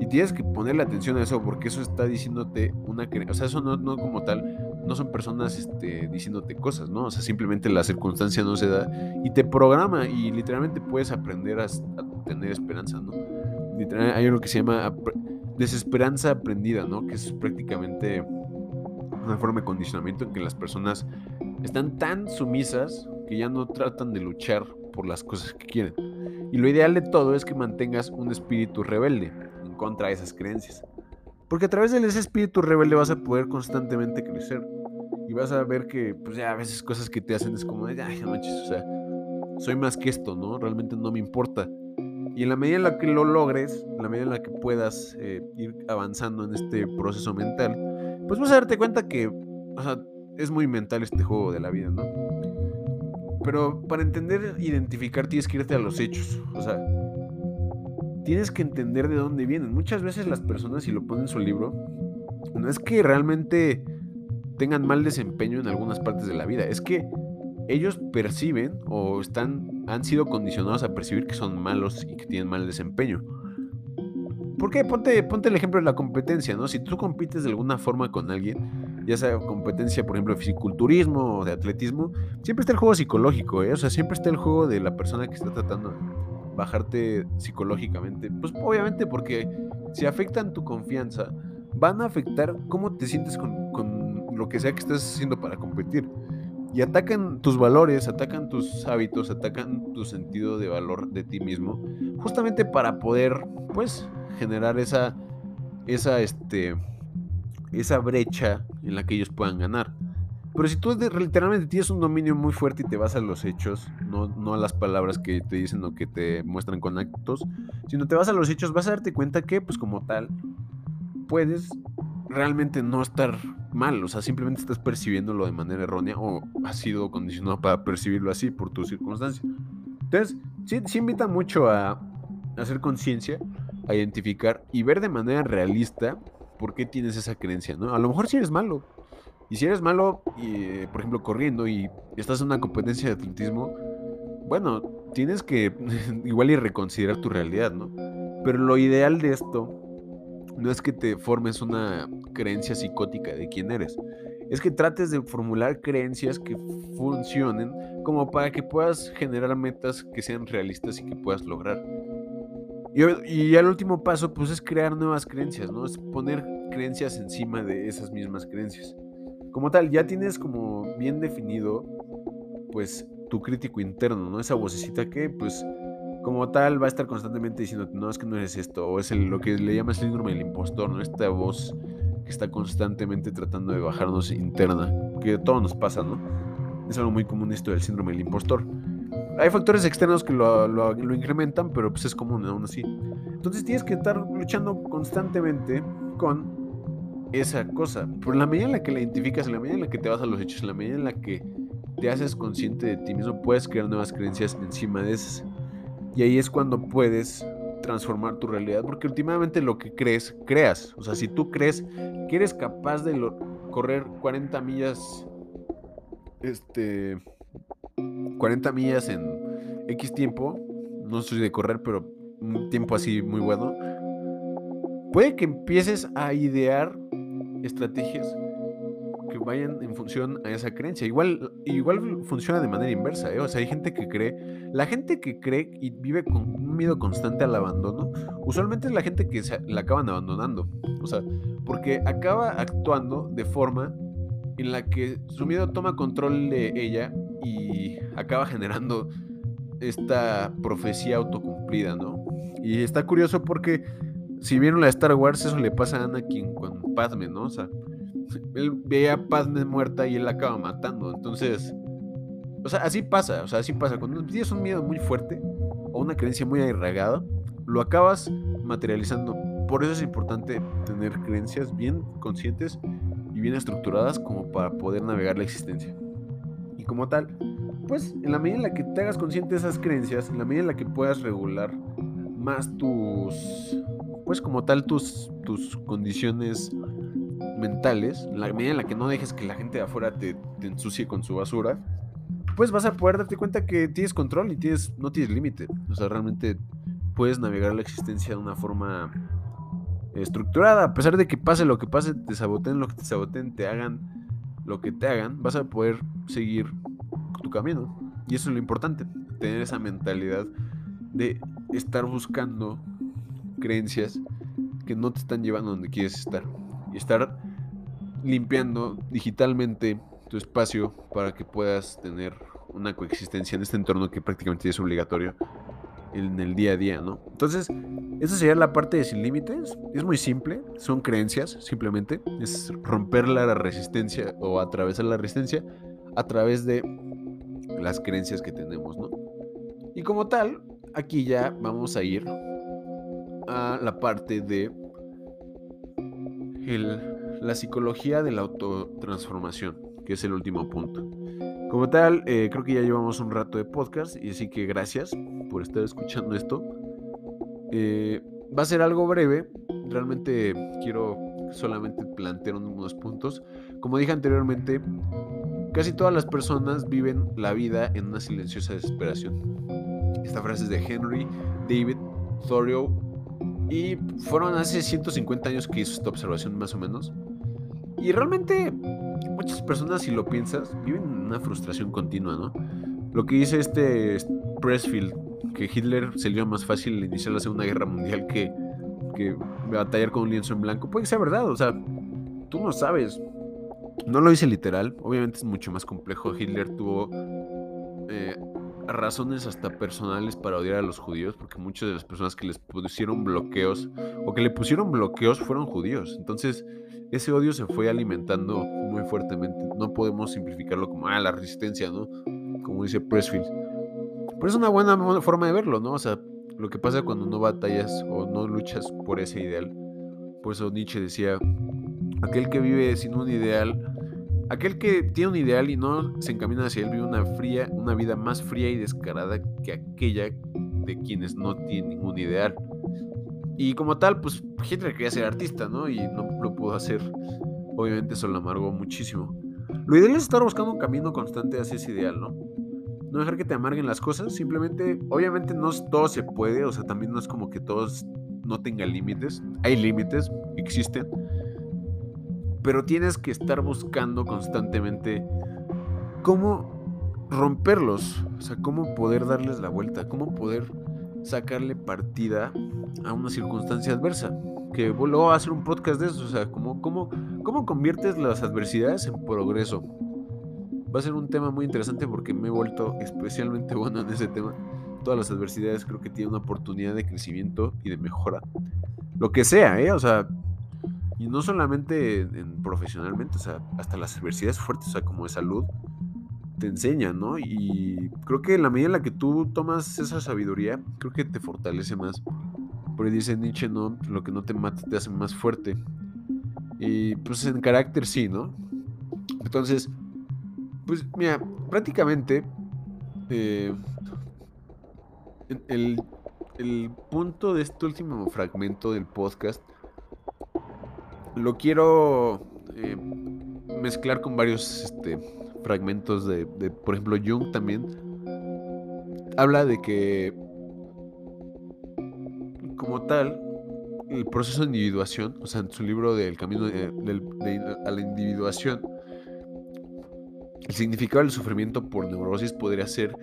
Y tienes que ponerle atención a eso porque eso está diciéndote una... O sea, eso no, no como tal no son personas este, diciéndote cosas, ¿no? O sea, simplemente la circunstancia no se da y te programa y literalmente puedes aprender a, tener esperanza, ¿no? Literalmente hay algo que se llama desesperanza aprendida, ¿no? Que es prácticamente una forma de condicionamiento en que las personas están tan sumisas que ya no tratan de luchar por las cosas que quieren. Y lo ideal de todo es que mantengas un espíritu rebelde en contra de esas creencias. Porque a través de ese espíritu rebelde vas a poder constantemente crecer. Y vas a ver que, pues ya a veces cosas que te hacen es como, ay, manches, o sea, soy más que esto, ¿no? Realmente no me importa. Y en la medida en la que lo logres, en la medida en la que puedas eh, ir avanzando en este proceso mental, pues vas a darte cuenta que, o sea, es muy mental este juego de la vida, ¿no? Pero para entender, identificar, tienes que irte a los hechos. O sea, tienes que entender de dónde vienen. Muchas veces las personas, si lo ponen en su libro, no es que realmente tengan mal desempeño en algunas partes de la vida, es que ellos perciben o están, han sido condicionados a percibir que son malos y que tienen mal desempeño. ¿Por qué? Ponte, ponte el ejemplo de la competencia, ¿no? Si tú compites de alguna forma con alguien, ya sea competencia, por ejemplo, de fisiculturismo o de atletismo, siempre está el juego psicológico, ¿eh? O sea, siempre está el juego de la persona que está tratando bajarte psicológicamente? Pues obviamente porque si afectan tu confianza, van a afectar cómo te sientes con, lo que sea que estés haciendo para competir. Y atacan tus valores, atacan tus hábitos, atacan tu sentido de valor de ti mismo, justamente para poder, pues, generar esa, esa, este, esa brecha en la que ellos puedan ganar. Pero si tú literalmente tienes un dominio muy fuerte y te vas a los hechos, no, no a las palabras que te dicen o que te muestran con actos, sino te vas a los hechos, vas a darte cuenta que, pues como tal, puedes realmente no estar mal, o sea, simplemente estás percibiéndolo de manera errónea o has sido condicionado para percibirlo así por tu circunstancia. Entonces, sí, sí invita mucho a hacer conciencia, a identificar y ver de manera realista por qué tienes esa creencia, ¿no? A lo mejor si eres malo, y si eres malo, y, por ejemplo, corriendo y estás en una competencia de atletismo, bueno, tienes que *laughs* igual y reconsiderar tu realidad, ¿no? Pero lo ideal de esto no es que te formes una creencia psicótica de quién eres. Es que trates de formular creencias que funcionen como para que puedas generar metas que sean realistas y que puedas lograr. Y, y el último paso, pues es crear nuevas creencias, ¿no? Es poner creencias encima de esas mismas creencias como tal, ya tienes como bien definido, pues, tu crítico interno, ¿no? Esa vocecita que, pues, como tal, va a estar constantemente diciendo, no, es que no eres esto, o es lo que le llamas síndrome del impostor, ¿no? Esta voz que está constantemente tratando de bajarnos interna, que todo nos pasa, ¿no? Es algo muy común esto del síndrome del impostor. Hay factores externos que lo, incrementan, pero pues es común aún así. Entonces tienes que estar luchando constantemente con esa cosa. En la medida en la que la identificas, en la medida en la que te vas a los hechos, en la medida en la que te haces consciente de ti mismo, puedes crear nuevas creencias encima de esas. Y ahí es cuando puedes transformar tu realidad, porque últimamente lo que crees, creas. O sea, si tú crees que eres capaz de correr 40 millas, este, 40 millas en X tiempo, no soy de correr, pero un tiempo así muy bueno, puede que empieces a idear estrategias vayan en función a esa creencia. Igual, igual funciona de manera inversa, ¿eh? O sea, hay gente que cree, la gente que cree y vive con un miedo constante al abandono, usualmente es la gente que se, la acaban abandonando. O sea, porque acaba actuando de forma en la que su miedo toma control de ella y acaba generando esta profecía autocumplida, ¿no? Y está curioso porque si vieron la Star Wars, eso le pasa a Anakin con Padme, ¿no? O sea, él veía a Padme muerta y él la acaba matando. Entonces, o sea, así pasa, o sea, así pasa. Cuando tienes un miedo muy fuerte o una creencia muy arraigada, lo acabas materializando. Por eso es importante tener creencias bien conscientes y bien estructuradas como para poder navegar la existencia. Y como tal, pues en la medida en la que te hagas consciente de esas creencias, en la medida en la que puedas regular más tus, pues como tal, tus, tus condiciones mentales, en la medida en la que no dejes que la gente de afuera te, ensucie con su basura, pues vas a poder darte cuenta que tienes control y tienes, no tienes límite. O sea, realmente puedes navegar la existencia de una forma estructurada. A pesar de que pase lo que pase, te saboteen lo que te saboteen, te hagan lo que te hagan, vas a poder seguir tu camino. Y eso es lo importante, tener esa mentalidad de estar buscando creencias que no te están llevando donde quieres estar. Y estar limpiando digitalmente tu espacio para que puedas tener una coexistencia en este entorno que prácticamente es obligatorio en el día a día, ¿no? Entonces, esa sería la parte de sin límites. Es muy simple, son creencias, simplemente. Es romper la resistencia o atravesar la resistencia a través de las creencias que tenemos, ¿no? Y como tal, aquí ya vamos a ir a la parte de la psicología de la autotransformación, que es el último punto. Como tal, eh, creo que ya llevamos un rato de podcast y así que gracias por estar escuchando esto. Eh, va a ser algo breve, realmente quiero solamente plantear unos puntos. Como dije anteriormente, casi todas las personas viven la vida en una silenciosa desesperación. Esta frase es de Henry David Thoreau y fueron hace 150 años que hizo esta observación más o menos. Y realmente muchas personas, si lo piensas, viven una frustración continua, ¿no? Lo que dice este Pressfield, que Hitler se le más fácil iniciar la Segunda Guerra Mundial que, que batallar con un lienzo en blanco, puede que sea verdad, o sea, tú no sabes. No lo dice literal, obviamente es mucho más complejo. Hitler tuvo eh, razones hasta personales para odiar a los judíos, porque muchas de las personas que les pusieron bloqueos o que le pusieron bloqueos fueron judíos. Entonces, ese odio se fue alimentando muy fuertemente. No podemos simplificarlo como, ah, la resistencia, ¿no? Como dice Pressfield. Pero es una buena forma de verlo, ¿no? O sea, lo que pasa cuando no batallas o no luchas por ese ideal. Por eso Nietzsche decía, aquel que vive sin un ideal Aquel que tiene un ideal y no se encamina hacia él vive una fría, una vida más fría y descarada que aquella de quienes no tienen ningún ideal. Y como tal, pues Hitler quería ser artista, ¿no? Y no lo pudo hacer. Obviamente eso lo amargó muchísimo. Lo ideal es estar buscando un camino constante hacia ese ideal, ¿no? No dejar que te amarguen las cosas, simplemente, obviamente no todo se puede, o sea, también no es como que todos no tengan límites. Hay límites, existen pero tienes que estar buscando constantemente cómo romperlos, o sea, cómo poder darles la vuelta, cómo poder sacarle partida a una circunstancia adversa. Que luego a hacer un podcast de eso, o sea, cómo, cómo, cómo conviertes las adversidades en progreso. Va a ser un tema muy interesante porque me he vuelto especialmente *laughs* bueno en ese tema. Todas las adversidades creo que tienen una oportunidad de crecimiento y de mejora. Lo que sea, ¿eh? O sea, Y no solamente en, profesionalmente, o sea, hasta las adversidades fuertes, o sea, como de salud, te enseñan, ¿no? Y creo que la medida en la que tú tomas esa sabiduría, creo que te fortalece más. Porque dice Nietzsche, ¿no? Lo que no te mata te hace más fuerte. Y pues en carácter sí, ¿no? Entonces, pues mira, prácticamente eh, el, el punto de este último fragmento del podcast lo quiero eh, mezclar con varios este, fragmentos de, por ejemplo, Jung también. Habla de que, como tal, el proceso de individuación, o sea, en su libro del camino a la individuación, el significado del sufrimiento por neurosis podría ser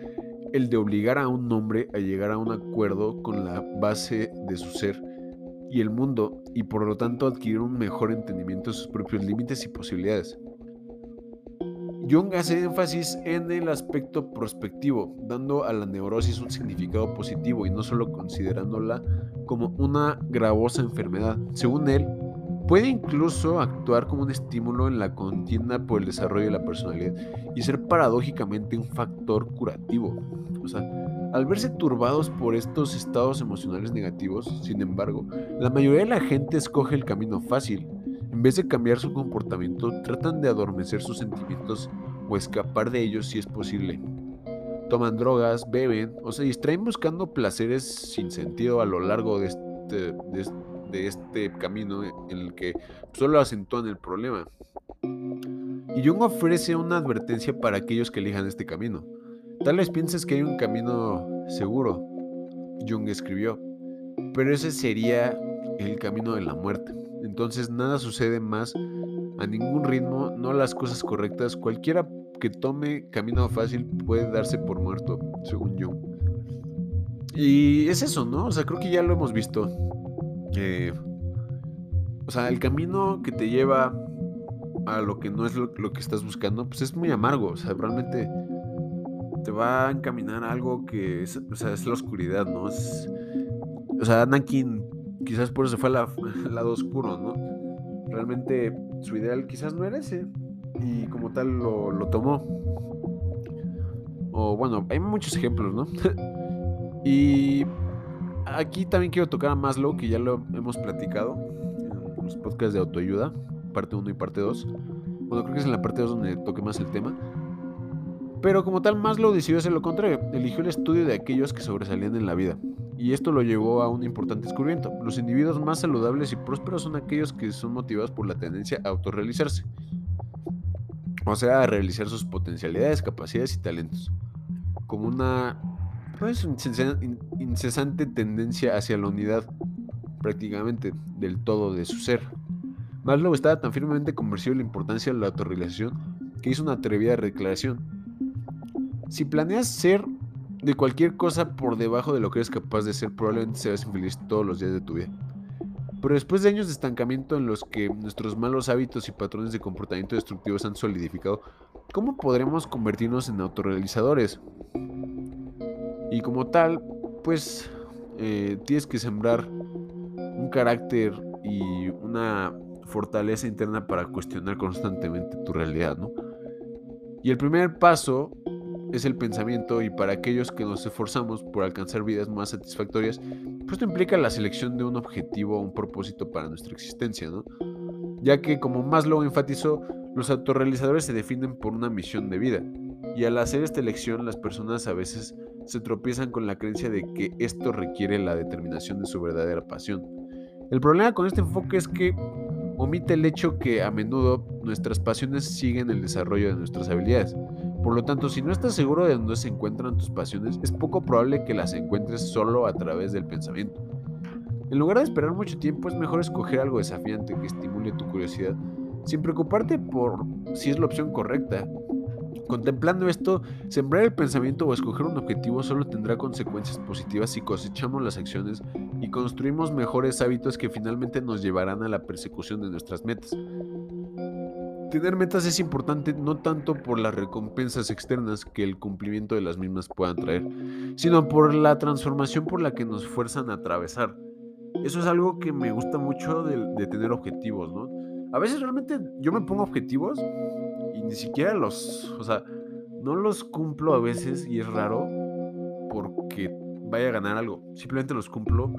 el de obligar a un hombre a llegar a un acuerdo con la base de su ser y el mundo y por lo tanto adquirir un mejor entendimiento de sus propios límites y posibilidades. Jung hace énfasis en el aspecto prospectivo, dando a la neurosis un significado positivo y no solo considerándola como una gravosa enfermedad. Según él, puede incluso actuar como un estímulo en la contienda por el desarrollo de la personalidad y ser paradójicamente un factor curativo. O sea, al verse turbados por estos estados emocionales negativos, sin embargo, la mayoría de la gente escoge el camino fácil. En vez de cambiar su comportamiento, tratan de adormecer sus sentimientos o escapar de ellos si es posible. Toman drogas, beben o se distraen buscando placeres sin sentido a lo largo de este, este camino en el que solo acentúan el problema. Y Jung ofrece una advertencia para aquellos que elijan este camino. Tal vez pienses que hay un camino seguro, Jung escribió, pero ese sería el camino de la muerte. Entonces nada sucede más a ningún ritmo, no las cosas correctas. Cualquiera que tome camino fácil puede darse por muerto, según Jung. Y es eso, ¿no? O sea, creo que ya lo hemos visto. Eh, o sea, el camino que te lleva a lo que no es lo, lo, que estás buscando, pues es muy amargo. O sea, realmente te va a encaminar a algo que es, o sea, es la oscuridad, ¿no? Es, o sea, Anakin quizás por eso se fue al *laughs* lado oscuro, ¿no? Realmente su ideal quizás no era ese y como tal lo, lo tomó. O bueno, hay muchos ejemplos, ¿no? *laughs* y aquí también quiero tocar a Maslow, que ya lo hemos platicado en los podcasts de autoayuda, parte 1 y parte 2. Bueno, creo que es en la parte 2 donde toque más el tema. Pero como tal, Maslow decidió hacer lo contrario. Eligió el estudio de aquellos que sobresalían en la vida. Y esto lo llevó a un importante descubrimiento. Los individuos más saludables y prósperos son aquellos que son motivados por la tendencia a autorrealizarse. O sea, a realizar sus potencialidades, capacidades y talentos. Como una pues, incesante tendencia hacia la unidad prácticamente del todo de su ser. Maslow estaba tan firmemente convencido de la importancia de la autorrealización que hizo una atrevida declaración si planeas ser de cualquier cosa por debajo de lo que eres capaz de ser, probablemente serás infeliz todos los días de tu vida. Pero después de años de estancamiento en los que nuestros malos hábitos y patrones de comportamiento destructivos han solidificado, ¿cómo podremos convertirnos en autorrealizadores? Y como tal, pues eh, tienes que sembrar un carácter y una fortaleza interna para cuestionar constantemente tu realidad, ¿no? Y el primer paso es el pensamiento y para aquellos que nos esforzamos por alcanzar vidas más satisfactorias, pues esto implica la selección de un objetivo o un propósito para nuestra existencia. Ya que como Maslow enfatizó, los autorrealizadores se definen por una misión de vida, y al hacer esta elección las personas a veces se tropiezan con la creencia de que esto requiere la determinación de su verdadera pasión. El problema con este enfoque es que omite el hecho que a menudo nuestras pasiones siguen el desarrollo de nuestras habilidades. Por lo tanto, si no estás seguro de dónde se encuentran tus pasiones, es poco probable que las encuentres solo a través del pensamiento. En lugar de esperar mucho tiempo, es mejor escoger algo desafiante que estimule tu curiosidad, sin preocuparte por si es la opción correcta. Contemplando esto, sembrar el pensamiento o escoger un objetivo solo tendrá consecuencias positivas si cosechamos las acciones y construimos mejores hábitos que finalmente nos llevarán a la persecución de nuestras metas. Tener metas es importante no tanto por las recompensas externas que el cumplimiento de las mismas puedan traer, sino por la transformación por la que nos fuerzan a atravesar. eso es algo que me gusta mucho de, tener objetivos, ¿no? A veces realmente yo me pongo objetivos y ni siquiera los, o sea, no los cumplo a veces y es raro porque vaya a ganar algo. Simplemente los cumplo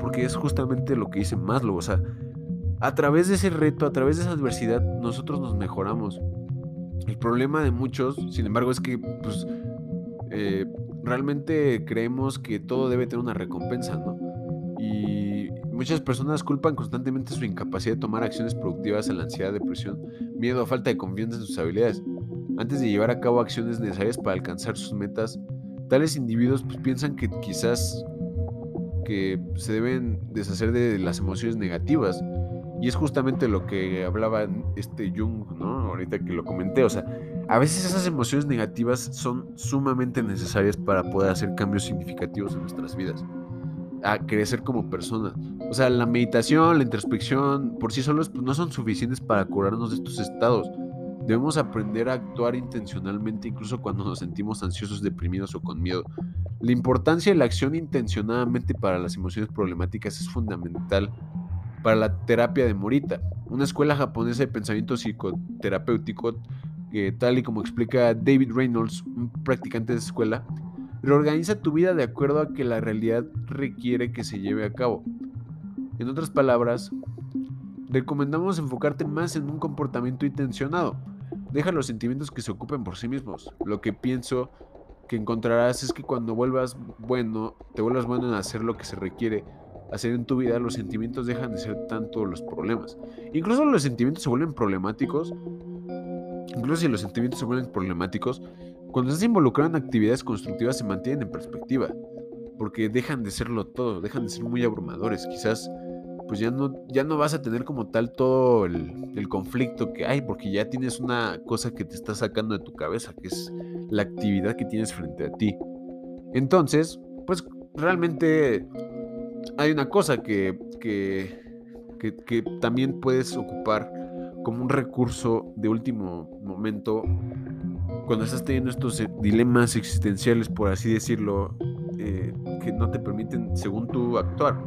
porque es justamente lo que dice Maslow, o sea, a través de ese reto, a través de esa adversidad, nosotros nos mejoramos. El problema de muchos, sin embargo, es que pues, eh, realmente creemos que todo debe tener una recompensa, ¿no? Y muchas personas culpan constantemente su incapacidad de tomar acciones productivas en la ansiedad, depresión, miedo o falta de confianza en sus habilidades. Antes de llevar a cabo acciones necesarias para alcanzar sus metas, tales individuos pues, piensan que quizás que se deben deshacer de las emociones negativas y es justamente lo que hablaba este Jung, ¿no? Ahorita que lo comenté, o sea, a veces esas emociones negativas son sumamente necesarias para poder hacer cambios significativos en nuestras vidas, a crecer como persona. O sea, la meditación, la introspección, por sí solos pues, no son suficientes para curarnos de estos estados. Debemos aprender a actuar intencionalmente incluso cuando nos sentimos ansiosos, deprimidos o con miedo. La importancia de la acción intencionadamente para las emociones problemáticas es fundamental para la terapia de Morita, una escuela japonesa de pensamiento psicoterapéutico que tal y como explica David Reynolds, un practicante de esa escuela, reorganiza tu vida de acuerdo a que la realidad requiere que se lleve a cabo. En otras palabras, recomendamos enfocarte más en un comportamiento intencionado. Deja los sentimientos que se ocupen por sí mismos. Lo que pienso que encontrarás es que cuando vuelvas bueno, te vuelvas bueno en hacer lo que se requiere hacer en tu vida, los sentimientos dejan de ser tanto los problemas. Incluso los sentimientos se vuelven problemáticos. Incluso si los sentimientos se vuelven problemáticos, cuando estás involucrado en actividades constructivas se mantienen en perspectiva. Porque dejan de serlo todo, dejan de ser muy abrumadores. Quizás pues ya no, ya no vas a tener como tal todo el, el, conflicto que hay, porque ya tienes una cosa que te está sacando de tu cabeza, que es la actividad que tienes frente a ti. Entonces, pues realmente hay una cosa que, que, también puedes ocupar como un recurso de último momento cuando estás teniendo estos eh, dilemas existenciales, por así decirlo, eh, que no te permiten, según tú, actuar.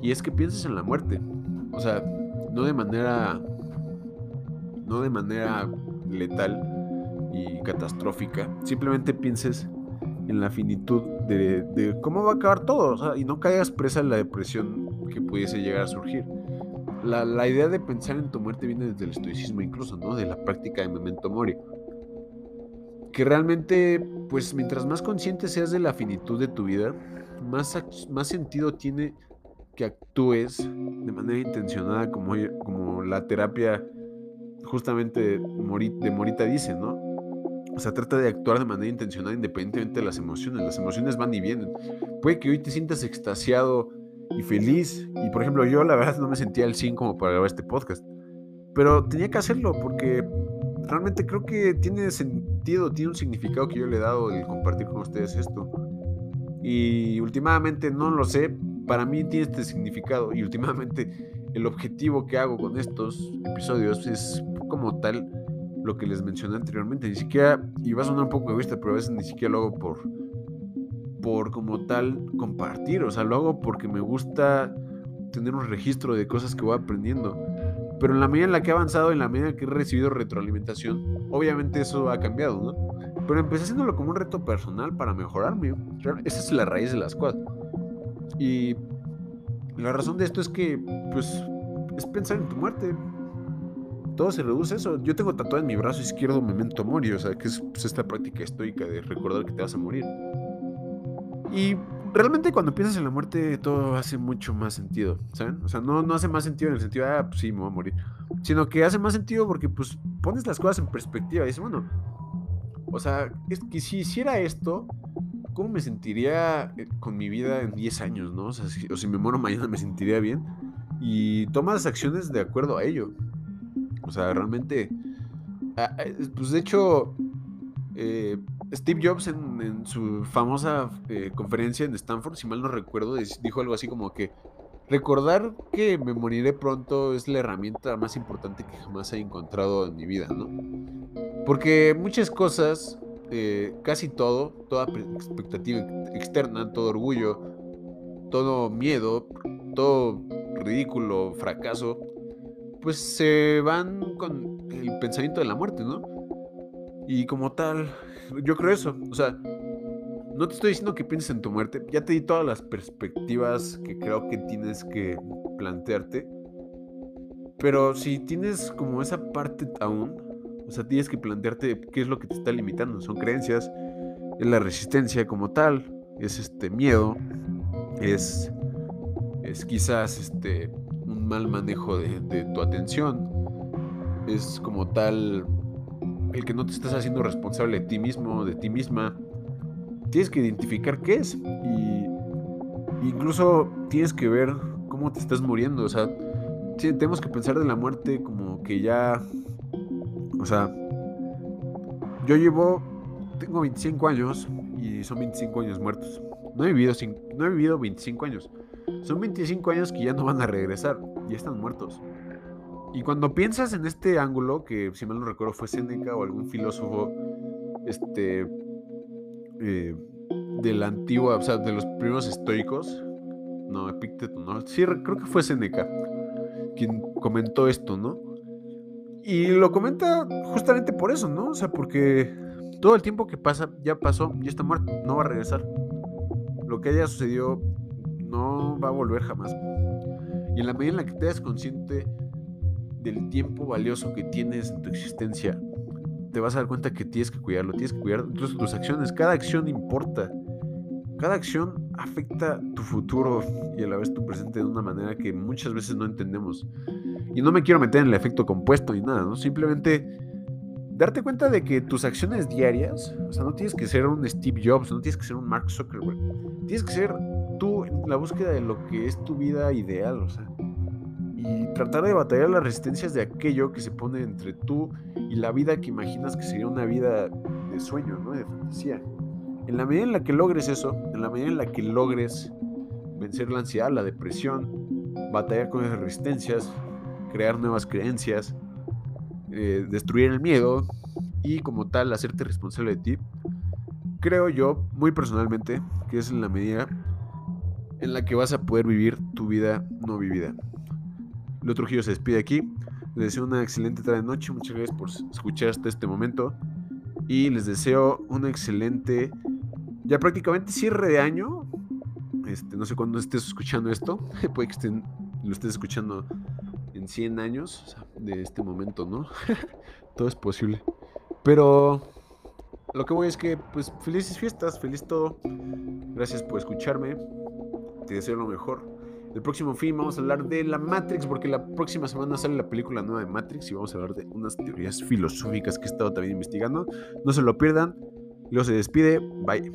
Y es que pienses en la muerte. O sea, no de manera. No de manera letal y catastrófica. Simplemente pienses en la finitud de, cómo va a acabar todo, y no caigas presa en la depresión que pudiese llegar a surgir. La, idea de pensar en tu muerte viene desde el estoicismo incluso, ¿no? De la práctica de memento mori. Que realmente, pues mientras más consciente seas de la finitud de tu vida, más, más sentido tiene que actúes de manera intencionada como, como la terapia justamente de Morita dice, ¿no? O sea, trata de actuar de manera intencional independientemente de las emociones. Las emociones van y vienen. Puede que hoy te sientas extasiado y feliz. Y por ejemplo, yo la verdad no me sentía al 100 como para grabar este podcast. Pero tenía que hacerlo porque realmente creo que tiene sentido, tiene un significado que yo le he dado el compartir con ustedes esto. Y últimamente no lo sé, para mí tiene este significado. Y últimamente el objetivo que hago con estos episodios es como tal lo que les mencioné anteriormente. Ni siquiera, y va a sonar un poco egoísta, pero a veces ni siquiera lo hago por, por como tal compartir. O sea, lo hago porque me gusta tener un registro de cosas que voy aprendiendo. Pero en la medida en la que he avanzado, en la medida en que he recibido retroalimentación, obviamente eso ha cambiado, ¿no? Pero empecé haciéndolo como un reto personal para mejorarme. Esa es la raíz de las cosas. Y la razón de esto es que, pues, es pensar en tu muerte todo se reduce a eso. Yo tengo tatuado en mi brazo izquierdo memento mori, o sea, que es pues, esta práctica estoica de recordar que te vas a morir. Y realmente cuando piensas en la muerte todo hace mucho más sentido, ¿saben? O sea, no, no hace más sentido en el sentido ah, pues sí, me voy a morir. Sino que hace más sentido porque pues pones las cosas en perspectiva y dices, bueno, o sea, es que si hiciera esto, ¿cómo me sentiría eh, con mi vida en 10 años, no? O sea, si, o si me muero mañana me sentiría bien. Y tomas acciones de acuerdo a ello. O sea, realmente, ah, eh, pues de hecho, eh, Steve Jobs en, su famosa eh, conferencia en Stanford, si mal no recuerdo, dijo algo así como que recordar que me moriré pronto es la herramienta más importante que jamás he encontrado en mi vida, ¿no? Porque muchas cosas, casi todo, toda expectativa externa, todo orgullo, todo miedo, todo ridículo, fracaso, pues se van con el pensamiento de la muerte, ¿no? Y como tal, yo creo eso. O sea, no te estoy diciendo que pienses en tu muerte. Ya te di todas las perspectivas que creo que tienes que plantearte. Pero si tienes como esa parte aún, o sea, tienes que plantearte qué es lo que te está limitando. Son creencias, es la resistencia como tal, es este miedo, es, es quizás este, un mal manejo de, tu atención, es como tal el que no te estás haciendo responsable de ti mismo, de ti misma. Tienes que identificar qué es y incluso tienes que ver cómo te estás muriendo. O sea, tenemos que pensar de la muerte como que ya, o sea, yo llevo, tengo 25 años y son 25 años muertos. No he vivido, no he vivido 25 años. Son 25 años que ya no van a regresar, ya están muertos. Y cuando piensas en este ángulo, que si mal no recuerdo fue Séneca o algún filósofo este, eh, de la antigua, o sea, de los primeros estoicos, no, Epicteto, no, sí, creo que fue Séneca quien comentó esto, ¿no? Y lo comenta justamente por eso, ¿no? O sea, porque todo el tiempo que pasa ya pasó, ya está muerto, no va a regresar. Lo que haya sucedido no va a volver jamás. Y en la medida en la que te das consciente del tiempo valioso que tienes en tu existencia, te vas a dar cuenta que tienes que cuidarlo, tienes que cuidar incluso tus acciones. Cada acción importa. Cada acción afecta tu futuro y a la vez tu presente de una manera que muchas veces no entendemos. Y no me quiero meter en el efecto compuesto ni nada, ¿no? Simplemente darte cuenta de que tus acciones diarias, o sea, no tienes que ser un Steve Jobs, no tienes que ser un Mark Zuckerberg, tienes que ser tú en la búsqueda de lo que es tu vida ideal, o sea, y tratar de batallar las resistencias de aquello que se pone entre tú y la vida que imaginas que sería una vida de sueño, ¿no? De fantasía. En la medida en la que logres eso, en la medida en la que logres vencer la ansiedad, la depresión, batallar con esas resistencias, crear nuevas creencias, eh, destruir el miedo y como tal hacerte responsable de ti, creo yo muy personalmente que es en la medida en la que vas a poder vivir tu vida no vivida. Lo Trujillo se despide aquí. Les deseo una excelente tarde noche. Muchas gracias por escuchar hasta este momento. Y les deseo un excelente, ya prácticamente cierre de año. Este, no sé cuándo estés escuchando esto. *laughs* Puede que estén, lo estés escuchando en 100 años de este momento, ¿no? *laughs* todo es posible. Pero lo que voy es que, pues, felices fiestas, feliz todo. Gracias por escucharme. Te deseo lo mejor. El próximo film vamos a hablar de la Matrix, porque la próxima semana sale la película nueva de Matrix y vamos a hablar de unas teorías filosóficas que he estado también investigando. No se lo pierdan. Luego se despide. Bye.